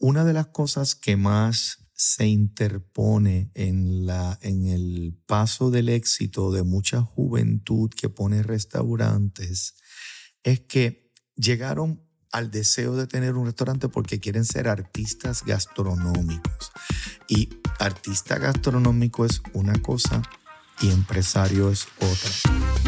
Una de las cosas que más se interpone en, la, en el paso del éxito de mucha juventud que pone restaurantes es que llegaron al deseo de tener un restaurante porque quieren ser artistas gastronómicos. Y artista gastronómico es una cosa y empresario es otra.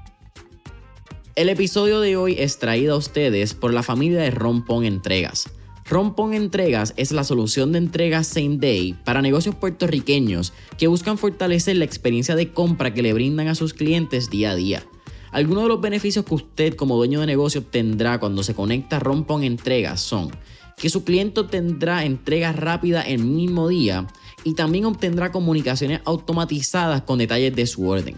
El episodio de hoy es traído a ustedes por la familia de Rompón Entregas. Rompón Entregas es la solución de entregas same day para negocios puertorriqueños que buscan fortalecer la experiencia de compra que le brindan a sus clientes día a día. Algunos de los beneficios que usted como dueño de negocio obtendrá cuando se conecta a Rompón Entregas son que su cliente tendrá entrega rápida el mismo día y también obtendrá comunicaciones automatizadas con detalles de su orden.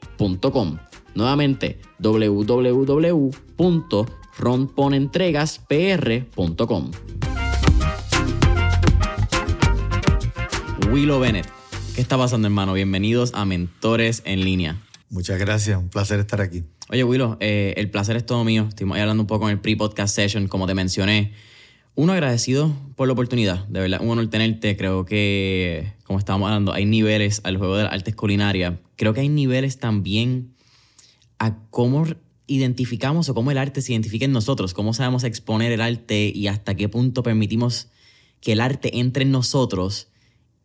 Nuevamente, www.ronponentregaspr.com. Willow Bennett, ¿qué está pasando hermano? Bienvenidos a Mentores en línea. Muchas gracias, un placer estar aquí. Oye, Willow, eh, el placer es todo mío. Estuvimos hablando un poco en el pre-podcast session, como te mencioné. Uno agradecido por la oportunidad, de verdad, un honor tenerte. Creo que, como estábamos hablando, hay niveles al juego de las artes culinarias. Creo que hay niveles también a cómo identificamos o cómo el arte se identifica en nosotros, cómo sabemos exponer el arte y hasta qué punto permitimos que el arte entre en nosotros.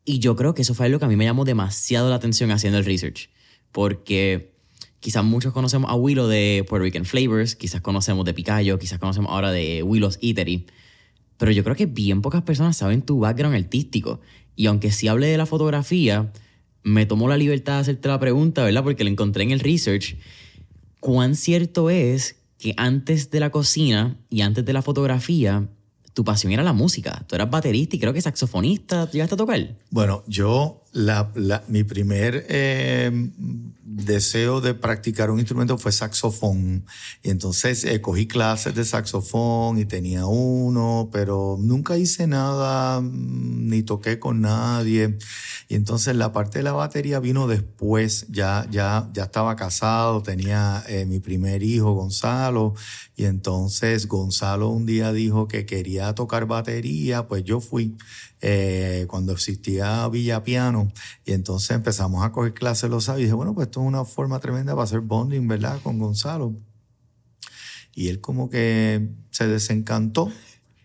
Y yo creo que eso fue algo que a mí me llamó demasiado la atención haciendo el research porque quizás muchos conocemos a Willow de Puerto Rican Flavors, quizás conocemos de Picayo, quizás conocemos ahora de Willow's Eatery, pero yo creo que bien pocas personas saben tu background artístico. Y aunque sí hable de la fotografía, me tomó la libertad de hacerte la pregunta, ¿verdad? Porque la encontré en el research. ¿Cuán cierto es que antes de la cocina y antes de la fotografía, tu pasión era la música? Tú eras baterista y creo que saxofonista. ¿Llegaste a tocar? Bueno, yo la, mi primer eh, deseo de practicar un instrumento fue saxofón. Y entonces eh, cogí clases de saxofón y tenía uno, pero nunca hice nada, mm, ni toqué con nadie. Y entonces la parte de la batería vino después. Ya, ya, ya estaba casado, tenía eh, mi primer hijo, Gonzalo. Y entonces Gonzalo un día dijo que quería tocar batería, pues yo fui. Eh, cuando existía Villa Piano, y entonces empezamos a coger clases los sábados, y dije, bueno, pues es una forma tremenda para hacer bonding, ¿verdad? Con Gonzalo. Y él como que se desencantó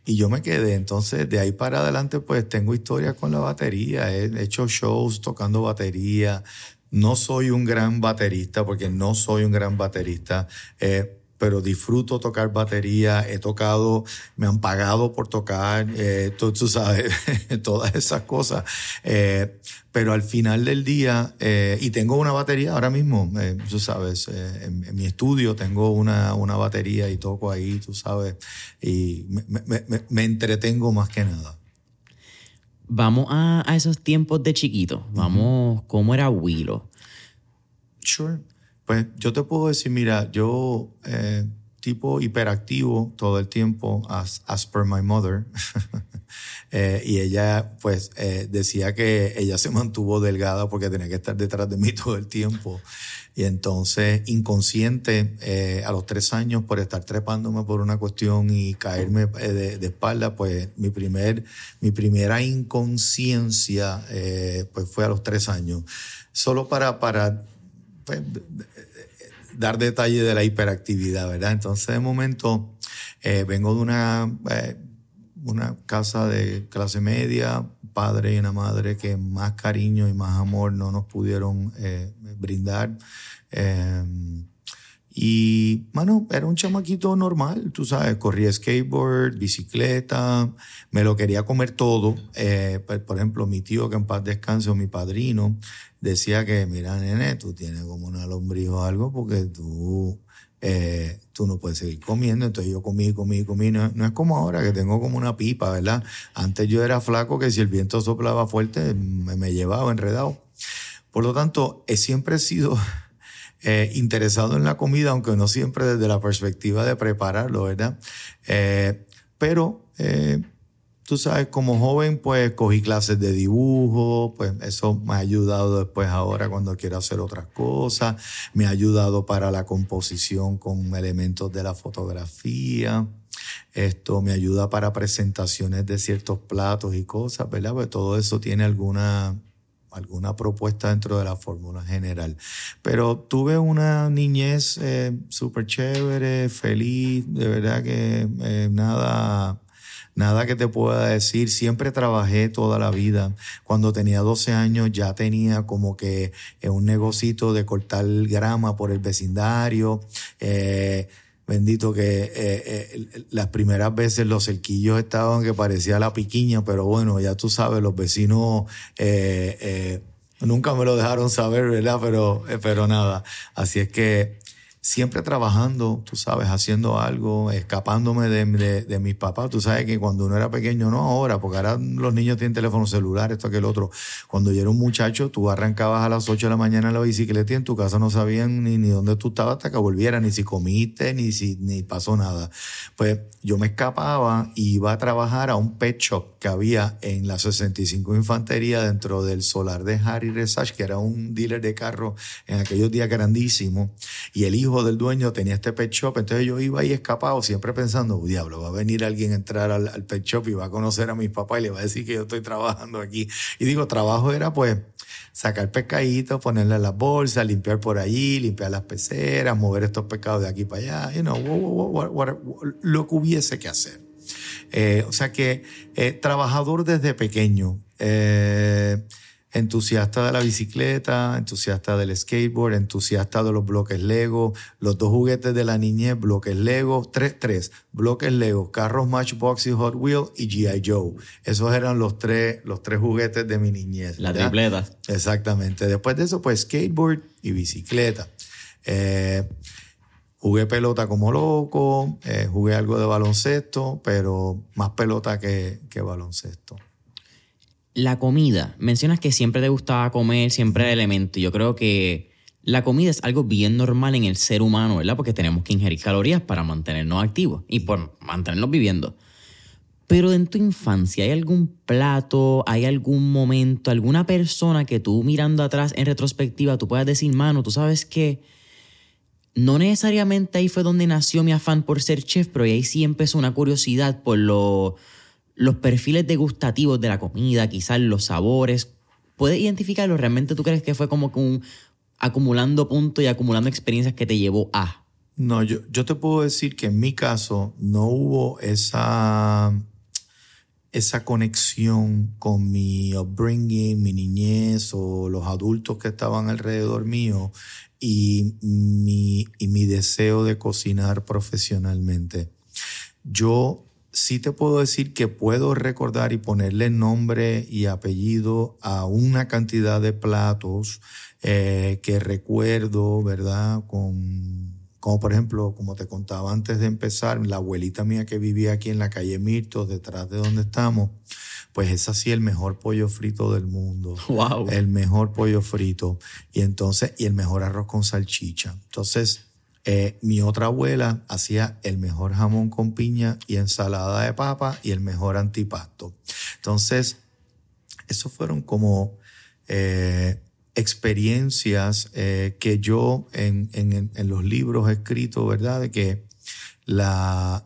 y yo me quedé. Entonces, de ahí para adelante, pues tengo historias con la batería. He hecho shows tocando batería. No soy un gran baterista, porque no soy un gran baterista. Eh, pero disfruto tocar batería, he tocado, me han pagado por tocar, eh, tú, sabes, todas esas cosas. Eh, pero al final del día, eh, y tengo una batería ahora mismo, eh, tú sabes, eh, en, mi estudio tengo una, una batería y toco ahí, tú sabes, y me, me, me entretengo más que nada. Vamos a, a esos tiempos de chiquito, vamos, ¿cómo era Willow? Sure. Pues yo te puedo decir, mira, yo eh, tipo hiperactivo todo el tiempo, as, as per my mother. eh, y ella pues eh, decía que ella se mantuvo delgada porque tenía que estar detrás de mí todo el tiempo. Y entonces, inconsciente, eh, a los tres años, por estar trepándome por una cuestión y caerme eh, de, de espalda, pues mi, primer, mi primera inconsciencia eh, pues fue a los tres años. Solo para, para pues, dar detalle de la hiperactividad, ¿verdad? Entonces, de momento, eh, vengo de una, eh, una casa de clase media, padre y una madre que más cariño y más amor no nos pudieron eh, brindar. Y, mano, era un chamaquito normal, tú sabes, corría skateboard, bicicleta, me lo quería comer todo. Eh, por ejemplo, mi tío, que en paz descanse, o mi padrino, decía que, mira, nene, tú tienes como una lombriz o algo porque tú, eh, tú no puedes seguir comiendo. Entonces yo comí, comí, comí. No, no, es como ahora que tengo como una pipa, ¿verdad? Antes yo era flaco que si el viento soplaba fuerte me, me llevaba enredado. Por lo tanto, he siempre sido eh, interesado en la comida, aunque no siempre desde la perspectiva de prepararlo, ¿verdad? Eh, pero, eh, tú sabes, como joven, pues cogí clases de dibujo, pues eso me ha ayudado después ahora cuando quiero hacer otras cosas, me ha ayudado para la composición con elementos de la fotografía. Esto me ayuda para presentaciones de ciertos platos y cosas, ¿verdad? Pues todo eso tiene alguna, alguna propuesta dentro de la fórmula general. Pero tuve una niñez eh, súper chévere, feliz, de verdad que eh, nada, nada que te pueda decir. Siempre trabajé toda la vida. Cuando tenía 12 años ya tenía como que eh, un negocito de cortar grama por el vecindario. Eh, Bendito que eh, las primeras veces los cerquillos estaban que parecía la piquiña, pero bueno, ya tú sabes, los vecinos nunca me lo dejaron saber, ¿verdad? Pero, pero nada. Así es que siempre trabajando, tú sabes, haciendo algo, escapándome de, de, mis papás. Tú sabes que cuando uno era pequeño, no ahora, porque ahora los niños tienen teléfono celular, esto, aquel otro. Cuando yo era un muchacho, tú arrancabas a las 8 de la mañana en la bicicleta y en tu casa no sabían ni, ni dónde tú estabas hasta que volvieras, ni si comiste, ni si ni pasó nada. Pues yo me escapaba y iba a trabajar a un pet shop que había en la 65 Infantería dentro del solar de Harry Resach, que era un dealer de carro en aquellos días grandísimo. Y el hijo del dueño tenía este pet shop, entonces yo iba ahí escapado, siempre pensando, diablo, va a venir alguien a entrar al, al, pet shop y va a conocer a mis papás y le va a decir que yo estoy trabajando aquí. Y digo, trabajo era pues sacar pescaditos, ponerle las bolsas, limpiar por allí, limpiar las peceras, mover estos pescados de aquí para allá, you know, lo que hubiese que hacer. Eh, o sea que eh, trabajador desde pequeño. Eh, entusiasta de la bicicleta, entusiasta del skateboard, entusiasta de los bloques Lego, los dos juguetes de la niñez, bloques Lego, tres, tres, bloques Lego, carros Matchbox y Hot Wheels y G.I. Joe. Esos eran los tres, los tres juguetes de mi niñez. La tripleta. Exactamente. Después de eso, pues skateboard y bicicleta. Eh, jugué pelota como loco, eh, jugué algo de baloncesto, pero más pelota que, que baloncesto la comida, mencionas que siempre te gustaba comer, siempre era elemento. Yo creo que la comida es algo bien normal en el ser humano, ¿verdad? Porque tenemos que ingerir calorías para mantenernos activos y por mantenernos viviendo. Pero en tu infancia, ¿hay algún plato, hay algún momento, alguna persona que tú mirando atrás en retrospectiva, tú puedas decir, mano, tú sabes que no necesariamente ahí fue donde nació mi afán por ser chef, pero ahí sí empezó una curiosidad por lo los perfiles degustativos de la comida, quizás los sabores. ¿Puedes identificarlo? ¿Realmente tú crees que fue como un acumulando puntos y acumulando experiencias que te llevó a? No, yo, yo te puedo decir que en mi caso no hubo esa, esa conexión con mi upbringing, mi niñez o los adultos que estaban alrededor mío y mi, y mi deseo de cocinar profesionalmente. Yo sí te puedo decir que puedo recordar y ponerle nombre y apellido a una cantidad de platos eh, que recuerdo, ¿verdad? Con, como por ejemplo, como te contaba antes de empezar, la abuelita mía que vivía aquí en la calle Mirto, detrás de donde estamos, pues es así el mejor pollo frito del mundo. Wow. El mejor pollo frito. Y entonces, y el mejor arroz con salchicha. Entonces, eh, mi otra abuela hacía el mejor jamón con piña y ensalada de papa y el mejor antipasto. Entonces, esos fueron como eh, experiencias eh, que yo en, en, en, los libros he escrito, ¿verdad? De que la,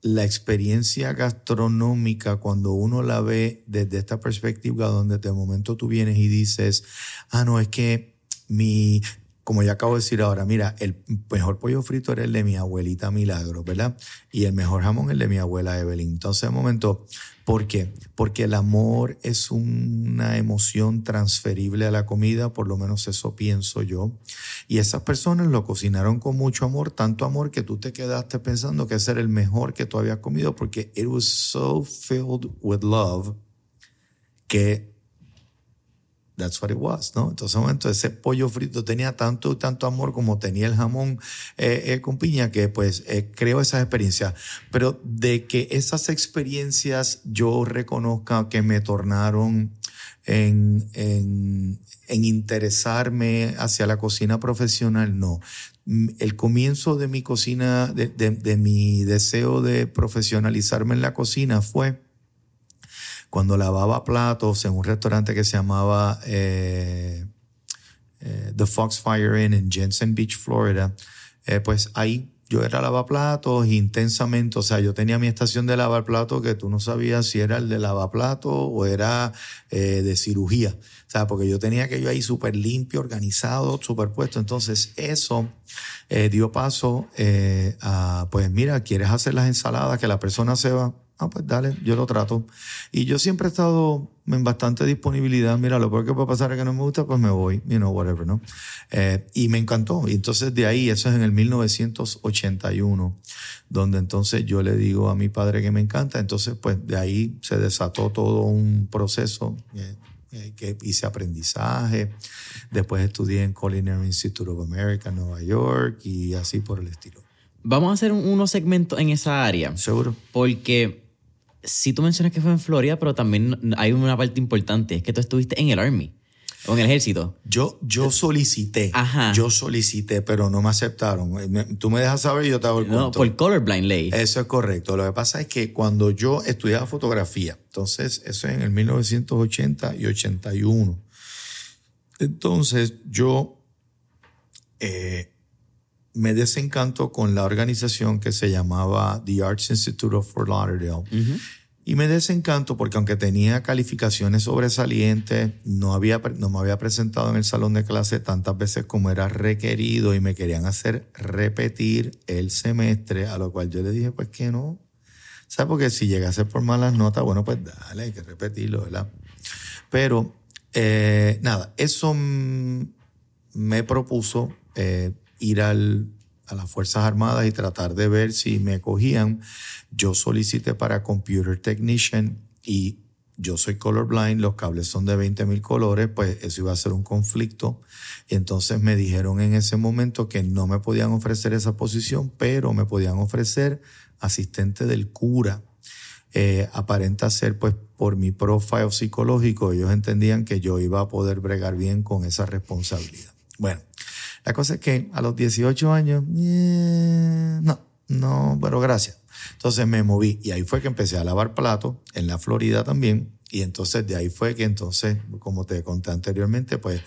la experiencia gastronómica, cuando uno la ve desde esta perspectiva, donde de momento tú vienes y dices, ah, no, es que mi, como ya acabo de decir ahora, mira, el mejor pollo frito era el de mi abuelita Milagro, ¿verdad? Y el mejor jamón el de mi abuela Evelyn. Entonces, de momento, ¿por qué? Porque el amor es una emoción transferible a la comida, por lo menos eso pienso yo. Y esas personas lo cocinaron con mucho amor, tanto amor que tú te quedaste pensando que ese era el mejor que tú habías comido, porque it was so filled with love que That's what it was, ¿no? Entonces, momento, ese pollo frito tenía tanto tanto amor como tenía el jamón eh, eh, con piña, que pues eh, creo esas experiencias. Pero de que esas experiencias yo reconozca que me tornaron en, en, en interesarme hacia la cocina profesional, no. El comienzo de mi cocina, de, de, de mi deseo de profesionalizarme en la cocina fue cuando lavaba platos en un restaurante que se llamaba eh, eh, The Foxfire Inn en Jensen Beach, Florida, eh, pues ahí yo era lavaplatos intensamente, o sea, yo tenía mi estación de lavar platos que tú no sabías si era el de lavaplatos o era de cirugía, o sea, porque yo tenía aquello ahí súper limpio, organizado, superpuesto, entonces eso dio paso a, pues mira, ¿quieres hacer las ensaladas que la persona se va? Ah, pues dale, yo lo trato. Y yo siempre he estado en bastante disponibilidad. Mira, lo peor que puede pasar es que no me gusta, pues me voy, you know, whatever, ¿no? Eh, y me encantó. Y entonces de ahí, eso es en el 1981, donde entonces yo le digo a mi padre que me encanta. Entonces, pues de ahí se desató todo un proceso. Eh, eh, que hice aprendizaje, después estudié en Culinary Institute of America en Nueva York y así por el estilo. Vamos a hacer unos segmentos en esa área. Seguro. Porque si tú mencionas que fue en Florida, pero también hay una parte importante, es que tú estuviste en el Army. O en el ejército. Yo, yo solicité. Ajá. Yo solicité, pero no me aceptaron. tú me dejas saber y yo te hago el No, por colorblind ley. Eso es correcto. Lo que pasa es que cuando yo estudiaba fotografía, entonces eso es en el 1980 y 81. Entonces yo eh, me desencanto con la organización que se llamaba The Arts Institute of Fort Lauderdale. Y me desencanto porque aunque tenía calificaciones sobresalientes, no, había, no me había presentado en el salón de clase tantas veces como era requerido y me querían hacer repetir el semestre, a lo cual yo le dije, pues que no. ¿Sabes? Porque si llegase por malas notas, bueno, pues dale, hay que repetirlo, ¿verdad? Pero, eh, nada, eso me propuso eh, ir al a las Fuerzas Armadas y tratar de ver si me cogían. Yo solicité para Computer Technician y yo soy colorblind, los cables son de 20 mil colores, pues eso iba a ser un conflicto. Y entonces me dijeron en ese momento que no me podían ofrecer esa posición, pero me podían ofrecer asistente del cura. Eh, aparenta ser, pues, por mi profile psicológico, ellos entendían que yo iba a poder bregar bien con esa responsabilidad. Bueno, la cosa es que a los 18 años, eh, no, no, pero gracias. Entonces me moví y ahí fue que empecé a lavar platos en la Florida también. Y entonces de ahí fue que entonces, como te conté anteriormente, pues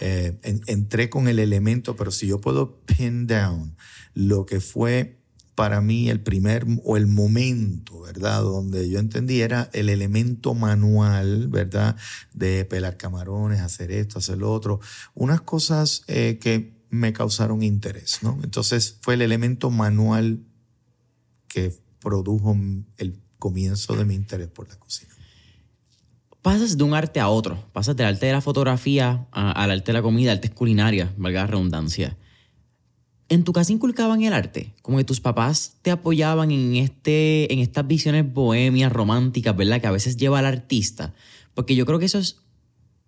eh, entré con el elemento, pero si yo puedo pin down lo que fue para mí el primer o el momento, ¿verdad? Donde yo entendí era el elemento manual, ¿verdad? De pelar camarones, hacer esto, hacer lo otro. Unas cosas eh, que me causaron interés, ¿no? Entonces fue el elemento manual que produjo el comienzo de mi interés por la cocina. Pasas de un arte a otro, pasas del arte de la fotografía al arte de la comida, artes culinarias, valga la redundancia. ¿En tu casa inculcaban el arte? Como que tus papás te apoyaban en, este, en estas visiones bohemias, románticas, ¿verdad? Que a veces lleva al artista. Porque yo creo que eso es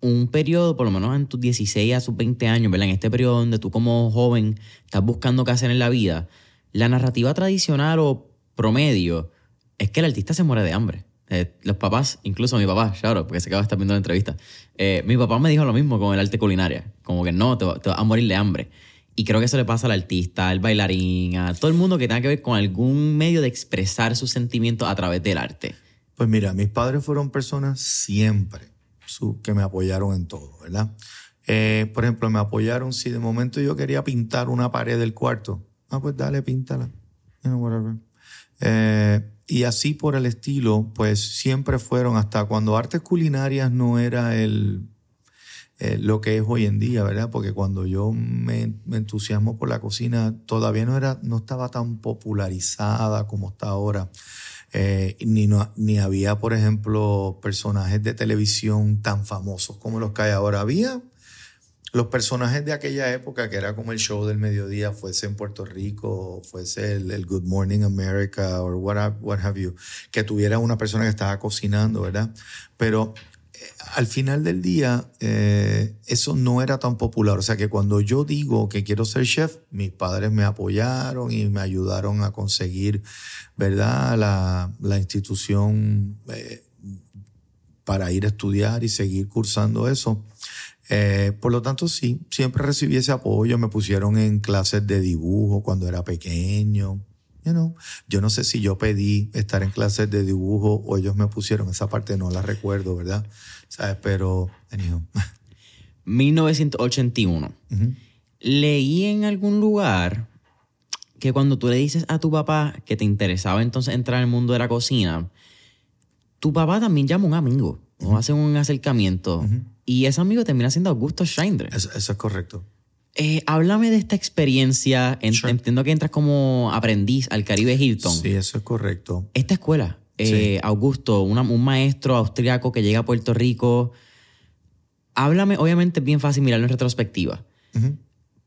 un periodo, por lo menos en tus 16 a sus 20 años, ¿verdad? En este periodo donde tú como joven estás buscando qué hacer en la vida, la narrativa tradicional o promedio es que el artista se muere de hambre. Eh, los papás, incluso mi papá, claro, porque se acaba de estar viendo la entrevista, eh, mi papá me dijo lo mismo con el arte culinaria, como que no, te, vas a morir de hambre. Y creo que eso le pasa al artista, al bailarín, a todo el mundo que tenga que ver con algún medio de expresar sus sentimientos a través del arte. Pues mira, mis padres fueron personas siempre que me apoyaron en todo, ¿verdad? Eh, por ejemplo, me apoyaron si de momento yo quería pintar una pared del cuarto. Ah, pues dale, píntala. Eh, y así por el estilo, pues siempre fueron hasta cuando artes culinarias no era el, eh, lo que es hoy en día, ¿verdad? Porque cuando yo me, entusiasmo por la cocina, todavía no, era, no estaba tan popularizada como está ahora. Eh, ni, ni había, por ejemplo, personajes de televisión tan famosos como los que hay ahora. Había los personajes de aquella época, que era como el show del mediodía, fuese en Puerto Rico, fuese el, Good Morning America o what, what have you, que tuviera una persona que estaba cocinando, ¿verdad? Pero al final del día, eh, eso no era tan popular. O sea que cuando yo digo que quiero ser chef, mis padres me apoyaron y me ayudaron a conseguir, ¿verdad? La, la institución eh, para ir a estudiar y seguir cursando eso. Eh, por lo tanto, sí, siempre recibí ese apoyo. Me pusieron en clases de dibujo cuando era pequeño. You know, yo no sé si yo pedí estar en clases de dibujo o ellos me pusieron. Esa parte no la recuerdo, ¿verdad? ¿Sabes? Pero, anyhow. 1981. Leí en algún lugar que cuando tú le dices a tu papá que te interesaba entonces entrar en el mundo de la cocina, tu papá también llama a un amigo o hace un acercamiento. Y ese amigo termina siendo Augusto Schindler. Eso, es correcto. Eh, háblame de esta experiencia. Entiendo que entras como aprendiz al Caribe Hilton. Sí, eso es correcto. Esta escuela, eh, Augusto, un maestro austriaco que llega a Puerto Rico. Háblame, obviamente es bien fácil mirarlo en retrospectiva.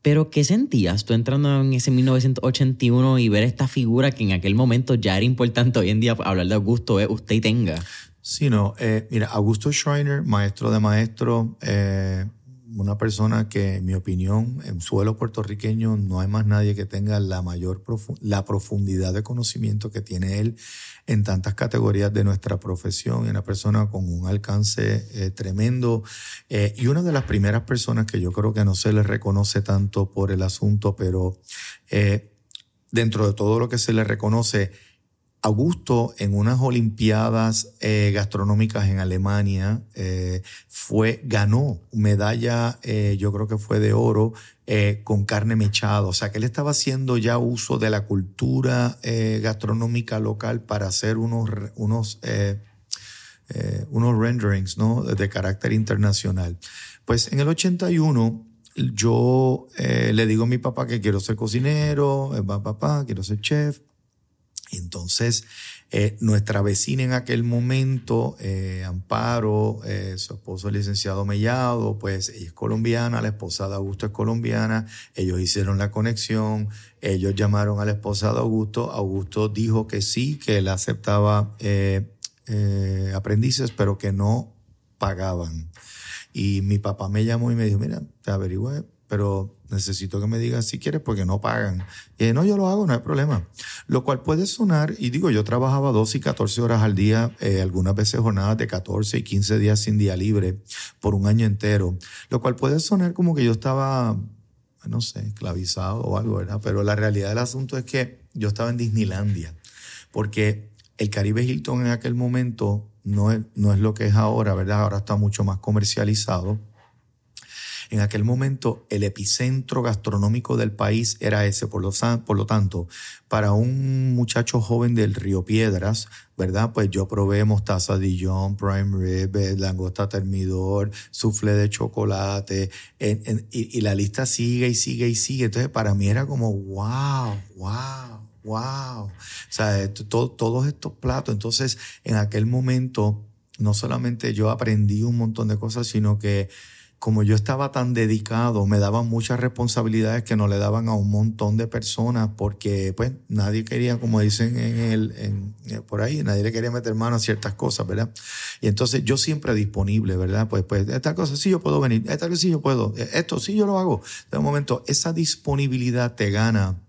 Pero ¿qué sentías tú entrando en ese 1981 y ver esta figura que en aquel momento ya era importante hoy en día hablar de Augusto, es usted y tenga? Sí, no. Eh, mira, Augusto Schreiner, maestro de maestro, eh, una persona que, en mi opinión, en suelo puertorriqueño no hay más nadie que tenga la mayor la profundidad de conocimiento que tiene él en tantas categorías de nuestra profesión. Una persona con un alcance eh, tremendo y una de las primeras personas que yo creo que no se le reconoce tanto por el asunto, pero dentro de todo lo que se le reconoce, Augusto en unas Olimpiadas eh, gastronómicas en Alemania eh, fue ganó medalla, eh, yo creo que fue de oro con carne mechada, o sea que él estaba haciendo ya uso de la cultura gastronómica local para hacer unos unos unos renderings, ¿no? De carácter internacional. Pues en el 81 yo le digo a mi papá que quiero ser cocinero, papá, quiero ser chef. Entonces, eh, nuestra vecina en aquel momento, eh, Amparo, eh, su esposo el licenciado Mellado, pues ella es colombiana, la esposa de Augusto es colombiana, ellos hicieron la conexión, ellos llamaron a la esposa de Augusto, Augusto dijo que sí, que él aceptaba aprendices, pero que no pagaban. Y mi papá me llamó y me dijo, mira, te averigüé, pero necesito que me digas si quieres porque no pagan. Y no, yo lo hago, no hay problema. Lo cual puede sonar, y digo, yo trabajaba 12 y 14 horas al día, eh, algunas veces jornadas de 14 y 15 días sin día libre por un año entero, lo cual puede sonar como que yo estaba, no sé, esclavizado o algo, ¿verdad? Pero la realidad del asunto es que yo estaba en Disneylandia, porque el Caribe Hilton en aquel momento no es, no es lo que es ahora, ¿verdad? Ahora está mucho más comercializado en aquel momento el epicentro gastronómico del país era ese, por lo, por lo tanto, para un muchacho joven del Río Piedras, ¿verdad? Pues yo probé mostaza Dijon, prime rib, langosta termidor, soufflé de chocolate, y, la lista sigue y sigue y sigue. Entonces para mí era como, wow, wow, wow. O sea, todos estos platos. Entonces en aquel momento no solamente yo aprendí un montón de cosas, sino que como yo estaba tan dedicado, me daban muchas responsabilidades que no le daban a un montón de personas porque pues nadie quería, como dicen en el, en, eh, por ahí, nadie le quería meter mano a ciertas cosas, ¿verdad? Y entonces yo siempre disponible, ¿verdad? Pues, pues esta cosa sí yo puedo venir, esta cosa sí yo puedo, eh, esto sí yo lo hago. De un momento, esa disponibilidad te gana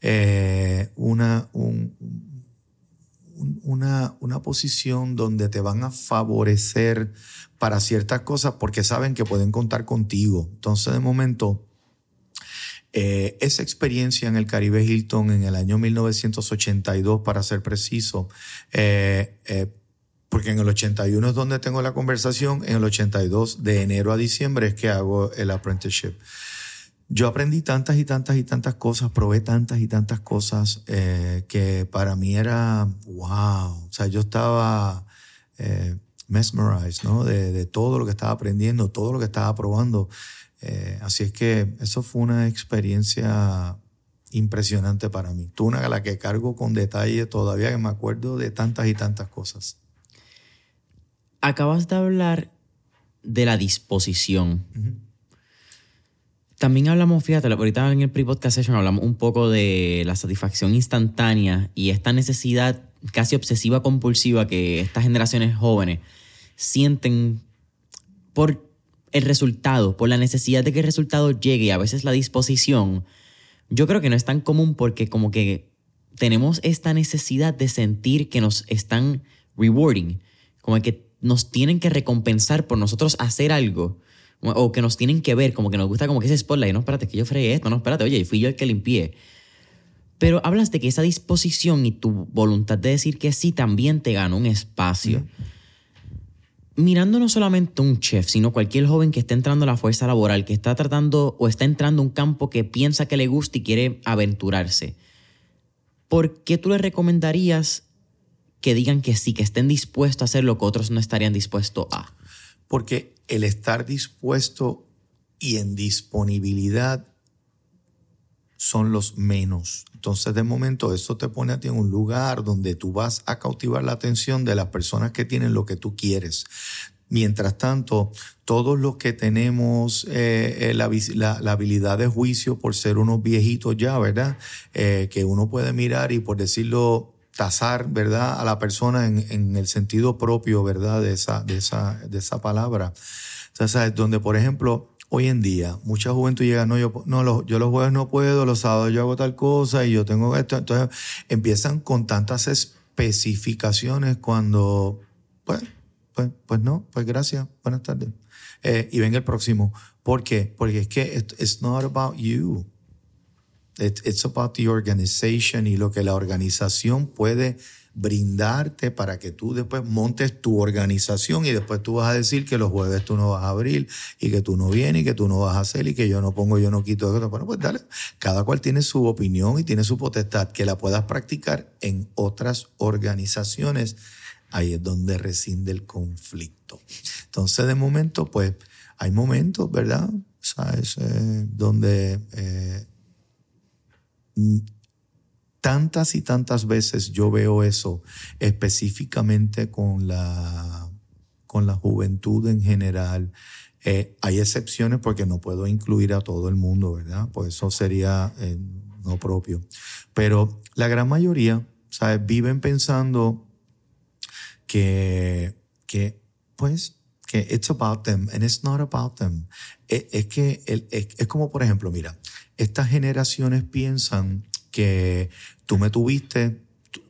eh, una, un, una, una posición donde te van a favorecer para ciertas cosas porque saben que pueden contar contigo. Entonces, de momento, eh, esa experiencia en el Caribe Hilton en el año 1982, para ser preciso, eh, eh, porque en el 81 es donde tengo la conversación, en el 82 de enero a diciembre es que hago el apprenticeship. Yo aprendí tantas y tantas y tantas cosas, probé tantas y tantas cosas que para mí era wow. O sea, yo estaba mesmerized, ¿no? De, de, todo lo que estaba aprendiendo, todo lo que estaba probando. Eh, así es que eso fue una experiencia impresionante para mí. Tú una a la que cargo con detalle todavía que me acuerdo de tantas y tantas cosas. Acabas de hablar de la disposición. También hablamos, fíjate, ahorita en el pre-podcast session hablamos un poco de la satisfacción instantánea y esta necesidad casi obsesiva compulsiva que estas generaciones jóvenes sienten por el resultado, por la necesidad de que el resultado llegue y a veces la disposición, yo creo que no es tan común porque como que tenemos esta necesidad de sentir que nos están rewarding, como que nos tienen que recompensar por nosotros hacer algo o que nos tienen que ver, como que nos gusta como que ese spotlight, no, espérate, que yo fregué esto, no, espérate, oye, fui yo el que limpié. Pero hablas de que esa disposición y tu voluntad de decir que sí también te gana un espacio. Mirando no solamente un chef, sino cualquier joven que esté entrando a la fuerza laboral, que está tratando o está entrando a un campo que piensa que le gusta y quiere aventurarse. ¿Por qué tú le recomendarías que digan que sí, que estén dispuestos a hacer lo que otros no estarían dispuestos a? Porque el estar dispuesto y en disponibilidad son los menos. Entonces, de momento, eso te pone a ti en un lugar donde tú vas a cautivar la atención de las personas que tienen lo que tú quieres. Mientras tanto, todos los que tenemos eh, eh, la, habilidad de juicio por ser unos viejitos ya, ¿verdad? Eh, que uno puede mirar y por decirlo tasar, ¿verdad? A la persona en, el sentido propio, ¿verdad? De esa, de esa, de esa palabra. Sea, Donde, por ejemplo, hoy en día, mucha juventud llega, no, yo, no, los, yo los jueves no puedo, los sábados yo hago tal cosa y yo tengo esto. Entonces, empiezan con tantas especificaciones cuando, pues, pues, pues no, pues gracias, buenas tardes. Eh, y venga el próximo. ¿Por qué? Porque es que it's not about you. It's about the organization y lo que la organización puede brindarte para que tú después montes tu organización y después tú vas a decir que los jueves tú no vas a abrir y que tú no vienes y que tú no vas a hacer y que yo no pongo, yo no quito. Bueno, pues dale, cada cual tiene su opinión y tiene su potestad, que la puedas practicar en otras organizaciones. Ahí es donde rescinde el conflicto. Entonces, de momento, pues hay momentos, ¿verdad? ¿Sabes? Eh, donde eh, tantas y tantas veces yo veo eso específicamente con la, con la juventud en general. Eh, hay excepciones porque no puedo incluir a todo el mundo, ¿verdad? Pues eso sería eh, no propio. Pero la gran mayoría, ¿sabes? Viven pensando que, que, pues, que it's about them and it's not about them. Es, es que es, es como, por ejemplo, mira, estas generaciones piensan que tú me tuviste,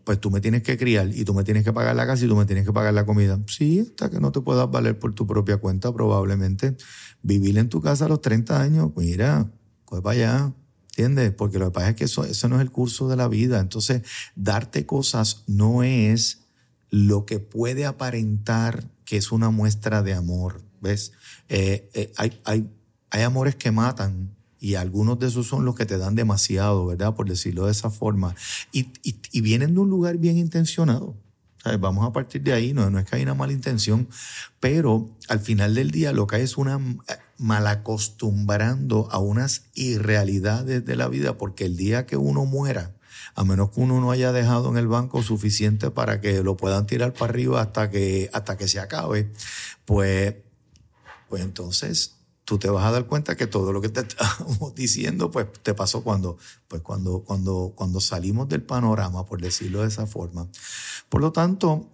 pues tú me tienes que criar y tú me tienes que pagar la casa y tú me tienes que pagar la comida. Sí, hasta que no te puedas valer por tu propia cuenta, probablemente. Vivir en tu casa a los 30 años, mira, pues para allá. ¿Entiendes? Porque lo que pasa es que eso, eso no es el curso de la vida. Entonces, darte cosas no es lo que puede aparentar que es una muestra de amor. ¿Ves? Eh, eh, hay, hay, hay amores que matan, y algunos de esos son los que te dan demasiado, ¿verdad? Por decirlo de esa forma. Y, y, vienen de un lugar bien intencionado. Vamos a partir de ahí, no, no es que hay una mala intención, pero al final del día lo que hay es una malacostumbrando a unas irrealidades de la vida, porque el día que uno muera, a menos que uno no haya dejado en el banco suficiente para que lo puedan tirar para arriba hasta que, hasta que se acabe, pues, pues entonces tú te vas a dar cuenta que todo lo que te estamos diciendo, pues te pasó cuando, pues cuando, cuando, cuando salimos del panorama, por decirlo de esa forma. Por lo tanto,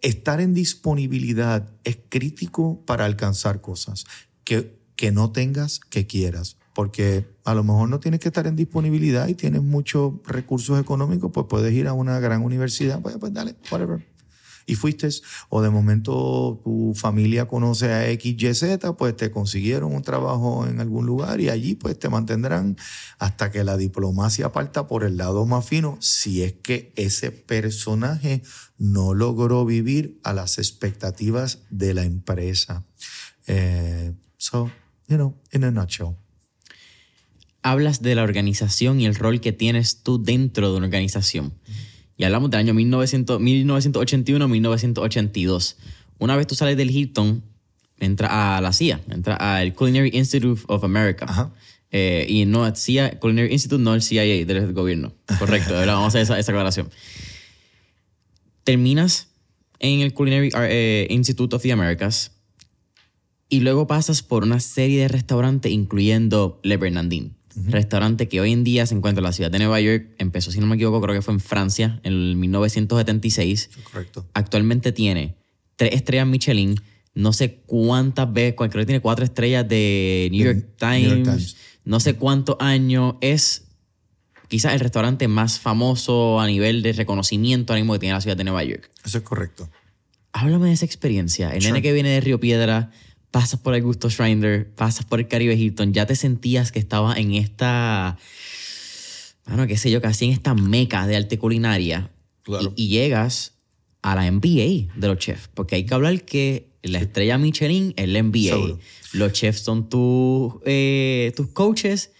estar en disponibilidad es crítico para alcanzar cosas que, que no tengas, que quieras. Porque a lo mejor no tienes que estar en disponibilidad y tienes muchos recursos económicos, pues puedes ir a una gran universidad, pues, pues dale, whatever y fuiste, o de momento tu familia conoce a XYZ, pues te consiguieron un trabajo en algún lugar y allí pues te mantendrán hasta que la diplomacia parta por el lado más fino, si es que ese personaje no logró vivir a las expectativas de la empresa. Eh, so, you know, in a nutshell. Hablas de la organización y el rol que tienes tú dentro de una organización y hablamos del año 1981-1982. una vez tú sales del Hilton, entra a la CIA, entra al Culinary Institute of America. Ajá. Eh, y no, CIA, Culinary Institute, no el CIA del gobierno. Correcto, ¿verdad? vamos a hacer esa, esa aclaración. Terminas en el Culinary eh, Institute of the Americas y luego pasas por una serie de restaurantes, incluyendo Le Bernardin. Restaurante que hoy en día se encuentra en la ciudad de Nueva York. Empezó, si no me equivoco, creo que fue en Francia en el 1976. Correcto. Actualmente tiene tres estrellas Michelin. No sé cuántas veces, creo que tiene cuatro estrellas de New. York Times. No sé cuántos años. Es quizás el restaurante más famoso a nivel de reconocimiento ahora mismo que tiene la ciudad de Nueva York. Eso es correcto. Háblame de esa experiencia. El Sure. nene que viene de Río Piedra, pasas por el Gusto Schreiner, pasas por el Caribe Hilton, ya te sentías que estabas en esta, bueno, qué sé yo, casi en esta meca de arte culinaria. Claro. Y, y llegas a la MBA de los chefs, porque hay que hablar que la estrella Michelin es la MBA. Seguro. Los chefs son tus, eh, tus coaches.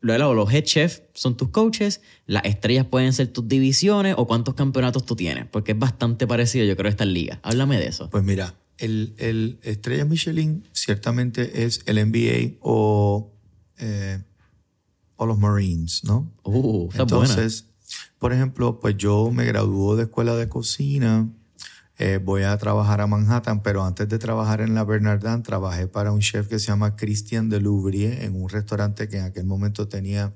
Luego los head chefs son tus coaches, las estrellas pueden ser tus divisiones o cuántos campeonatos tú tienes, porque es bastante parecido yo creo a esta liga. Háblame de eso. Pues mira, el, el Estrella Michelin ciertamente es el NBA o, eh, o los Marines, ¿no? Uh, buena. Entonces, por ejemplo, pues yo me graduó de escuela de cocina, eh, voy a trabajar a Manhattan, pero antes de trabajar en la Bernardin, trabajé para un chef que se llama Christian Delouvrier en un restaurante que en aquel momento tenía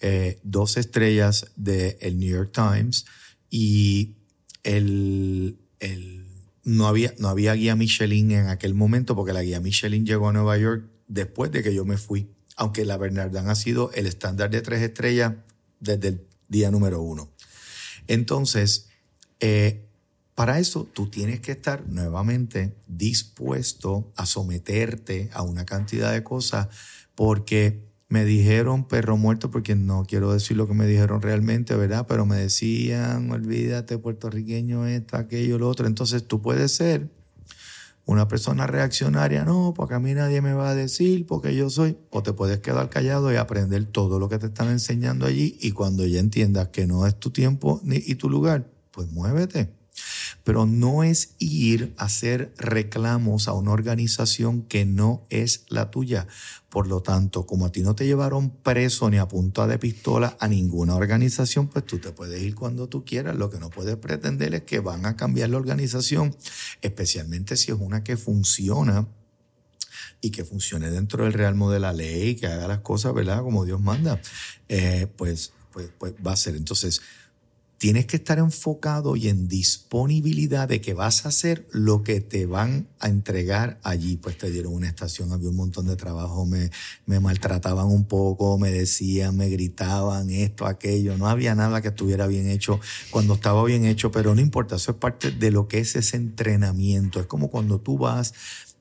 eh, dos estrellas del New York Times y el, el- no, había, no había guía Michelin en aquel momento porque la guía Michelin llegó a Nueva York después de que yo me fui, aunque la Bernardin ha sido el estándar de tres estrellas desde el día número uno. Entonces, eh, para eso tú tienes que estar nuevamente dispuesto a someterte a una cantidad de cosas porque me dijeron perro muerto porque no quiero decir lo que me dijeron realmente, ¿verdad? Pero me decían, olvídate puertorriqueño, esto, aquello, lo otro. Entonces tú puedes ser una persona reaccionaria, no, porque a mí nadie me va a decir, porque yo soy, o te puedes quedar callado y aprender todo lo que te están enseñando allí y cuando ya entiendas que no es tu tiempo ni, y tu lugar, pues muévete. Pero no es ir a hacer reclamos a una organización que no es la tuya. Por lo tanto, como a ti no te llevaron preso ni a punta de pistola a ninguna organización, pues tú te puedes ir cuando tú quieras. Lo que no puedes pretender es que van a cambiar la organización, especialmente si es una que funciona y que funcione dentro del realmo de la ley, que haga las cosas, ¿verdad? Como Dios manda, eh, pues, pues, pues va a ser. Entonces, tienes que estar enfocado y en disponibilidad de que vas a hacer lo que te van a entregar allí. Pues te dieron una estación, había un montón de trabajo, me, me maltrataban un poco, me decían, me gritaban esto, aquello. No había nada que estuviera bien hecho cuando estaba bien hecho, pero no importa, eso es parte de lo que es ese entrenamiento. Es como cuando tú vas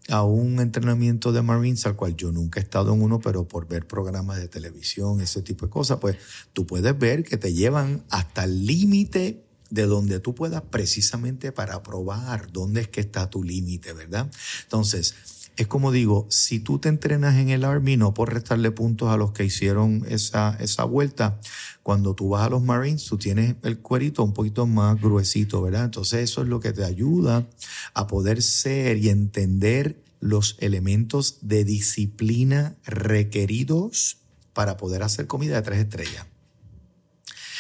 a un entrenamiento de Marines, al cual yo nunca he estado en uno, pero por ver programas de televisión, ese tipo de cosas, pues tú puedes ver que te llevan hasta el límite de donde tú puedas precisamente para probar dónde es que está tu límite, ¿verdad? Entonces, es como digo, si tú te entrenas en el Army, no por restarle puntos a los que hicieron esa, esa vuelta, cuando tú vas a los Marines, tú tienes el cuerito un poquito más gruesito, ¿verdad? Entonces eso es lo que te ayuda a poder ser y entender los elementos de disciplina requeridos para poder hacer comida de tres estrellas.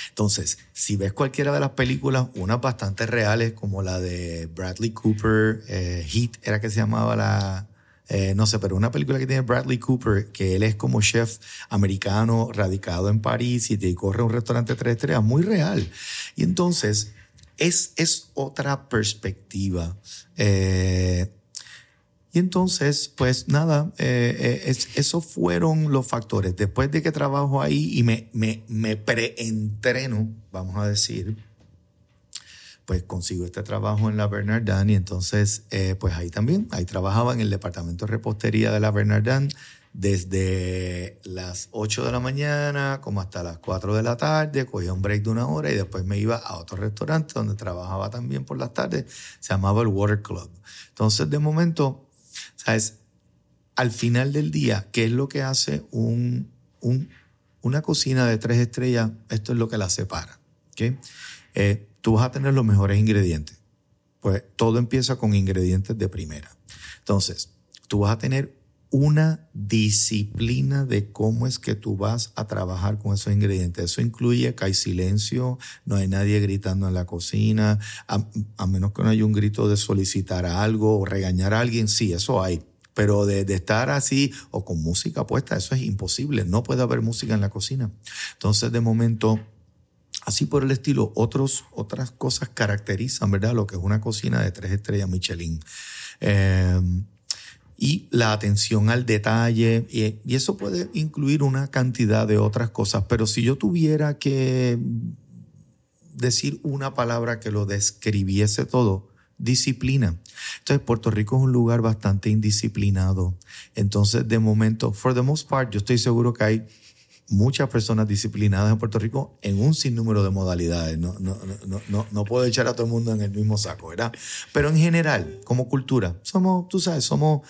Entonces, si ves cualquiera de las películas, unas bastante reales, como la de Bradley Cooper, eh, Heat era que se llamaba la, eh, no sé, pero una película que tiene Bradley Cooper, que él es como chef americano radicado en París y te corre un restaurante tres estrellas, muy real. Y entonces, es, es otra perspectiva. Eh, y entonces, pues nada, eh, eh, es- esos fueron los factores. Después de que trabajo ahí y me, me, me preentreno, vamos a decir, pues consigo este trabajo en la Bernardin y entonces, eh, pues ahí también, ahí trabajaba en el departamento de repostería de la Bernardin desde las 8 de la mañana como hasta las 4 de la tarde, cogía un break de una hora y después me iba a otro restaurante donde trabajaba también por las tardes, se llamaba el Water Club. Entonces, de momento, ¿sabes? Al final del día, ¿qué es lo que hace un, un- una cocina de tres estrellas? Esto es lo que la separa. ¿ok? Eh, tú vas a tener los mejores ingredientes. Pues todo empieza con ingredientes de primera. Entonces, tú vas a tener una disciplina de cómo es que tú vas a trabajar con esos ingredientes. Eso incluye que hay silencio, no hay nadie gritando en la cocina, a, menos que no haya un grito de solicitar algo o regañar a alguien, sí, eso hay. Pero de, de, estar así o con música puesta, eso es imposible. No puede haber música en la cocina. Entonces, de momento, así por el estilo, otros, otras cosas caracterizan, ¿verdad? Lo que es una cocina de tres estrellas Michelin. Eh, y la atención al detalle, y, eso puede incluir una cantidad de otras cosas, pero si yo tuviera que decir una palabra que lo describiese todo, disciplina. Entonces, Puerto Rico es un lugar bastante indisciplinado. Entonces, de momento, for the most part, yo estoy seguro que hay muchas personas disciplinadas en Puerto Rico en un sinnúmero de modalidades. No, no, no, no, no puedo echar a todo el mundo en el mismo saco, ¿verdad? Pero en general, como cultura, somos, tú sabes, somos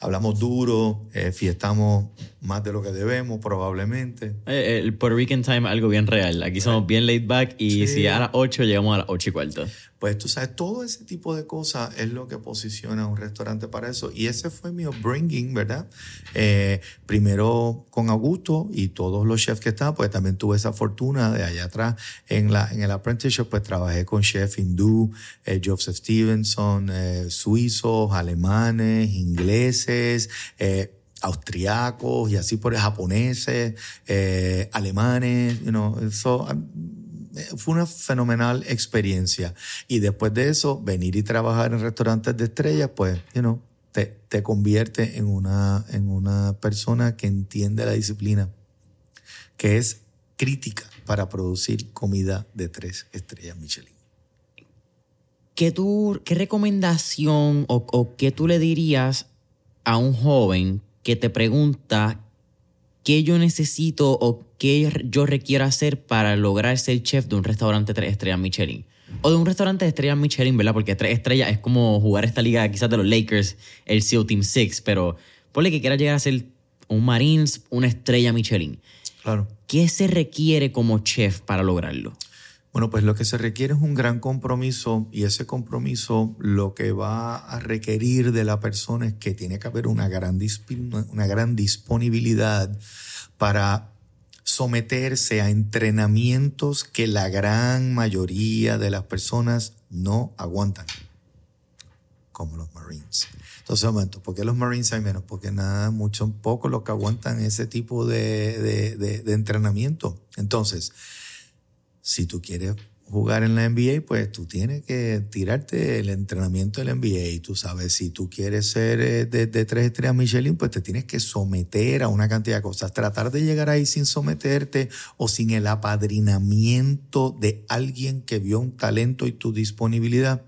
hablamos duro, eh, fiestamos más de lo que debemos probablemente. Eh, el Puerto Rican Time algo bien real. Aquí somos bien laid back y si a las 8 llegamos a las 8 y cuarto. Pues tú sabes, todo ese tipo de cosas es lo que posiciona un restaurante para eso. Y ese fue mi upbringing, ¿verdad? Eh, primero con Augusto y todos los chefs que estaban, pues también tuve esa fortuna de allá atrás en, la, en el apprenticeship, pues trabajé con chef hindú, eh, Joseph Stevenson, eh, suizos, alemanes, ingleses, austriacos y así por japoneses, alemanes, you know, eso fue una fenomenal experiencia. Y después de eso, venir y trabajar en restaurantes de estrellas, pues, you know, te, te convierte en una, en una persona que entiende la disciplina, que es crítica para producir comida de tres estrellas Michelin. ¿Qué, tú, qué recomendación o, o qué tú le dirías a un joven que te pregunta qué yo necesito o qué yo requiero hacer para lograr ser chef de un restaurante tres estrellas Michelin. O de un restaurante de estrellas Michelin, ¿verdad? Porque tres estrellas es como jugar esta liga quizás de los Lakers, el SEAL Team Six, pero ponle que quiera llegar a ser un Marines, una estrella Michelin. Claro. ¿Qué se requiere como chef para lograrlo? Bueno, pues lo que se requiere es un gran compromiso y ese compromiso lo que va a requerir de la persona es que tiene que haber una gran, una gran disponibilidad para someterse a entrenamientos que la gran mayoría de las personas no aguantan, como los Marines. Entonces, momento, ¿por qué los Marines hay menos? Porque nada, mucho, poco los que aguantan ese tipo de, de entrenamiento. Entonces, si tú quieres jugar en la NBA, pues tú tienes que tirarte el entrenamiento del NBA. Tú sabes, si tú quieres ser eh, de, tres estrellas Michelin, pues te tienes que someter a una cantidad de cosas. Tratar de llegar ahí sin someterte o sin el apadrinamiento de alguien que vio un talento y tu disponibilidad.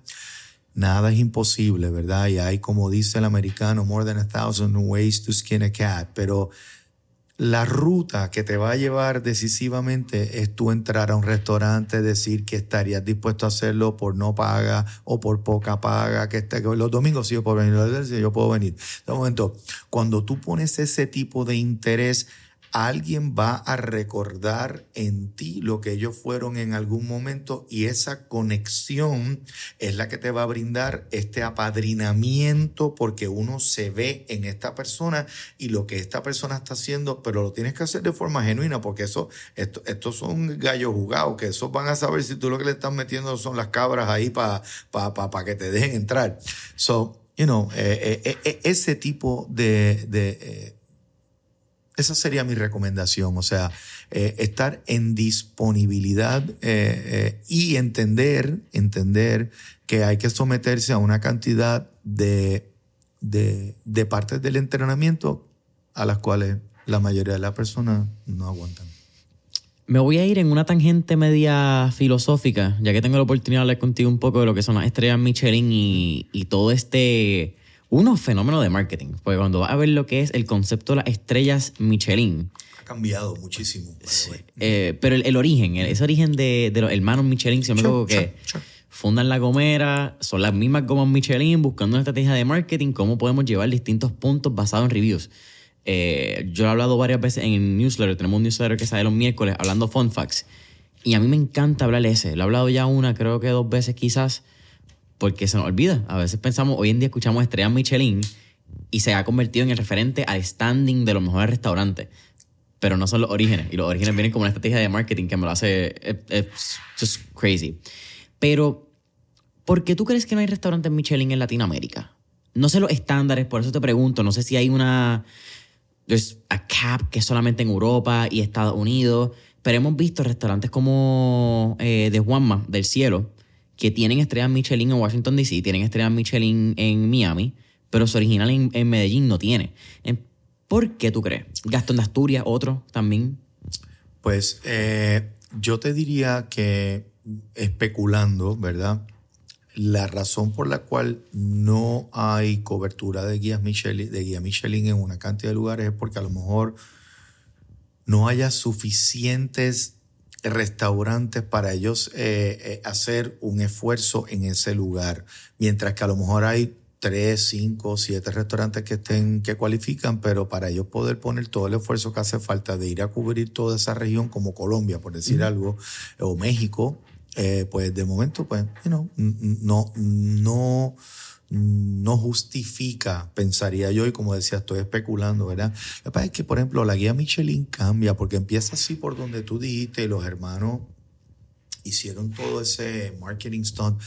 Nada es imposible, ¿verdad? Y hay, como dice el americano, more than a thousand ways to skin a cat. Pero la ruta que te va a llevar decisivamente es tú entrar a un restaurante, decir que estarías dispuesto a hacerlo por no paga o por poca paga, que, este, los domingos sí yo puedo venir, días yo puedo venir. De momento, cuando tú pones ese tipo de interés, alguien va a recordar en ti lo que ellos fueron en algún momento y esa conexión es la que te va a brindar este apadrinamiento porque uno se ve en esta persona y lo que esta persona está haciendo, pero lo tienes que hacer de forma genuina porque eso, esto, estos son gallos jugados, que esos van a saber si tú lo que le estás metiendo son las cabras ahí para pa, que te dejen entrar. So, you know, eh, eh, eh, ese tipo de esa sería mi recomendación, o sea, eh, estar en disponibilidad eh, eh, y entender, entender que hay que someterse a una cantidad de, de, partes del entrenamiento a las cuales la mayoría de las personas no aguantan. Me voy a ir en una tangente media filosófica, ya que tengo la oportunidad de hablar contigo un poco de lo que son las estrellas Michelin y, y todo este unos fenómenos de marketing. Porque cuando vas a ver lo que es el concepto de las estrellas Michelin. Ha cambiado muchísimo. Eh, pero el, origen, ese origen de, los hermanos Michelin, siempre sure, que fundan la gomera, son las mismas gomas Michelin, buscando una estrategia de marketing, cómo podemos llevar distintos puntos basados en reviews. Eh, yo he hablado varias veces en el newsletter, tenemos un newsletter que sale los miércoles hablando fun facts. Y a mí me encanta hablar ese. Lo he hablado ya una, creo que dos veces quizás porque se nos olvida. A veces pensamos, hoy en día escuchamos estrellas Michelin y se ha convertido en el referente al standing de los mejores restaurantes. Pero no son los orígenes. Y los orígenes vienen como una estrategia de marketing que me lo hace. It's just crazy. Pero, ¿por qué tú crees que no hay restaurantes Michelin en Latinoamérica? No sé los estándares, por eso te pregunto. No sé si hay una. There's a cap que es solamente en Europa y Estados Unidos. Pero hemos visto restaurantes como eh, de Juanma, del cielo, que tienen estrellas Michelin en Washington DC, tienen estrellas Michelin en Miami, pero su original en, Medellín no tiene. ¿Por qué tú crees? Gastón de Asturias, otro también. Pues eh, yo te diría que especulando, ¿verdad? La razón por la cual no hay cobertura de guías Michelin, de guía Michelin en una cantidad de lugares es porque a lo mejor no haya suficientes restaurantes para ellos eh, eh, hacer un esfuerzo en ese lugar, mientras que a lo mejor hay tres, cinco, siete restaurantes que estén que cualifican, pero para ellos poder poner todo el esfuerzo que hace falta de ir a cubrir toda esa región como Colombia, por decir algo, o México, eh, pues de momento, pues, no, no, no justifica, pensaría yo, y como decía, estoy especulando, ¿verdad? Lo que pasa es que, por ejemplo, la guía Michelin cambia, porque empieza así por donde tú dijiste, los hermanos hicieron todo ese marketing stunt,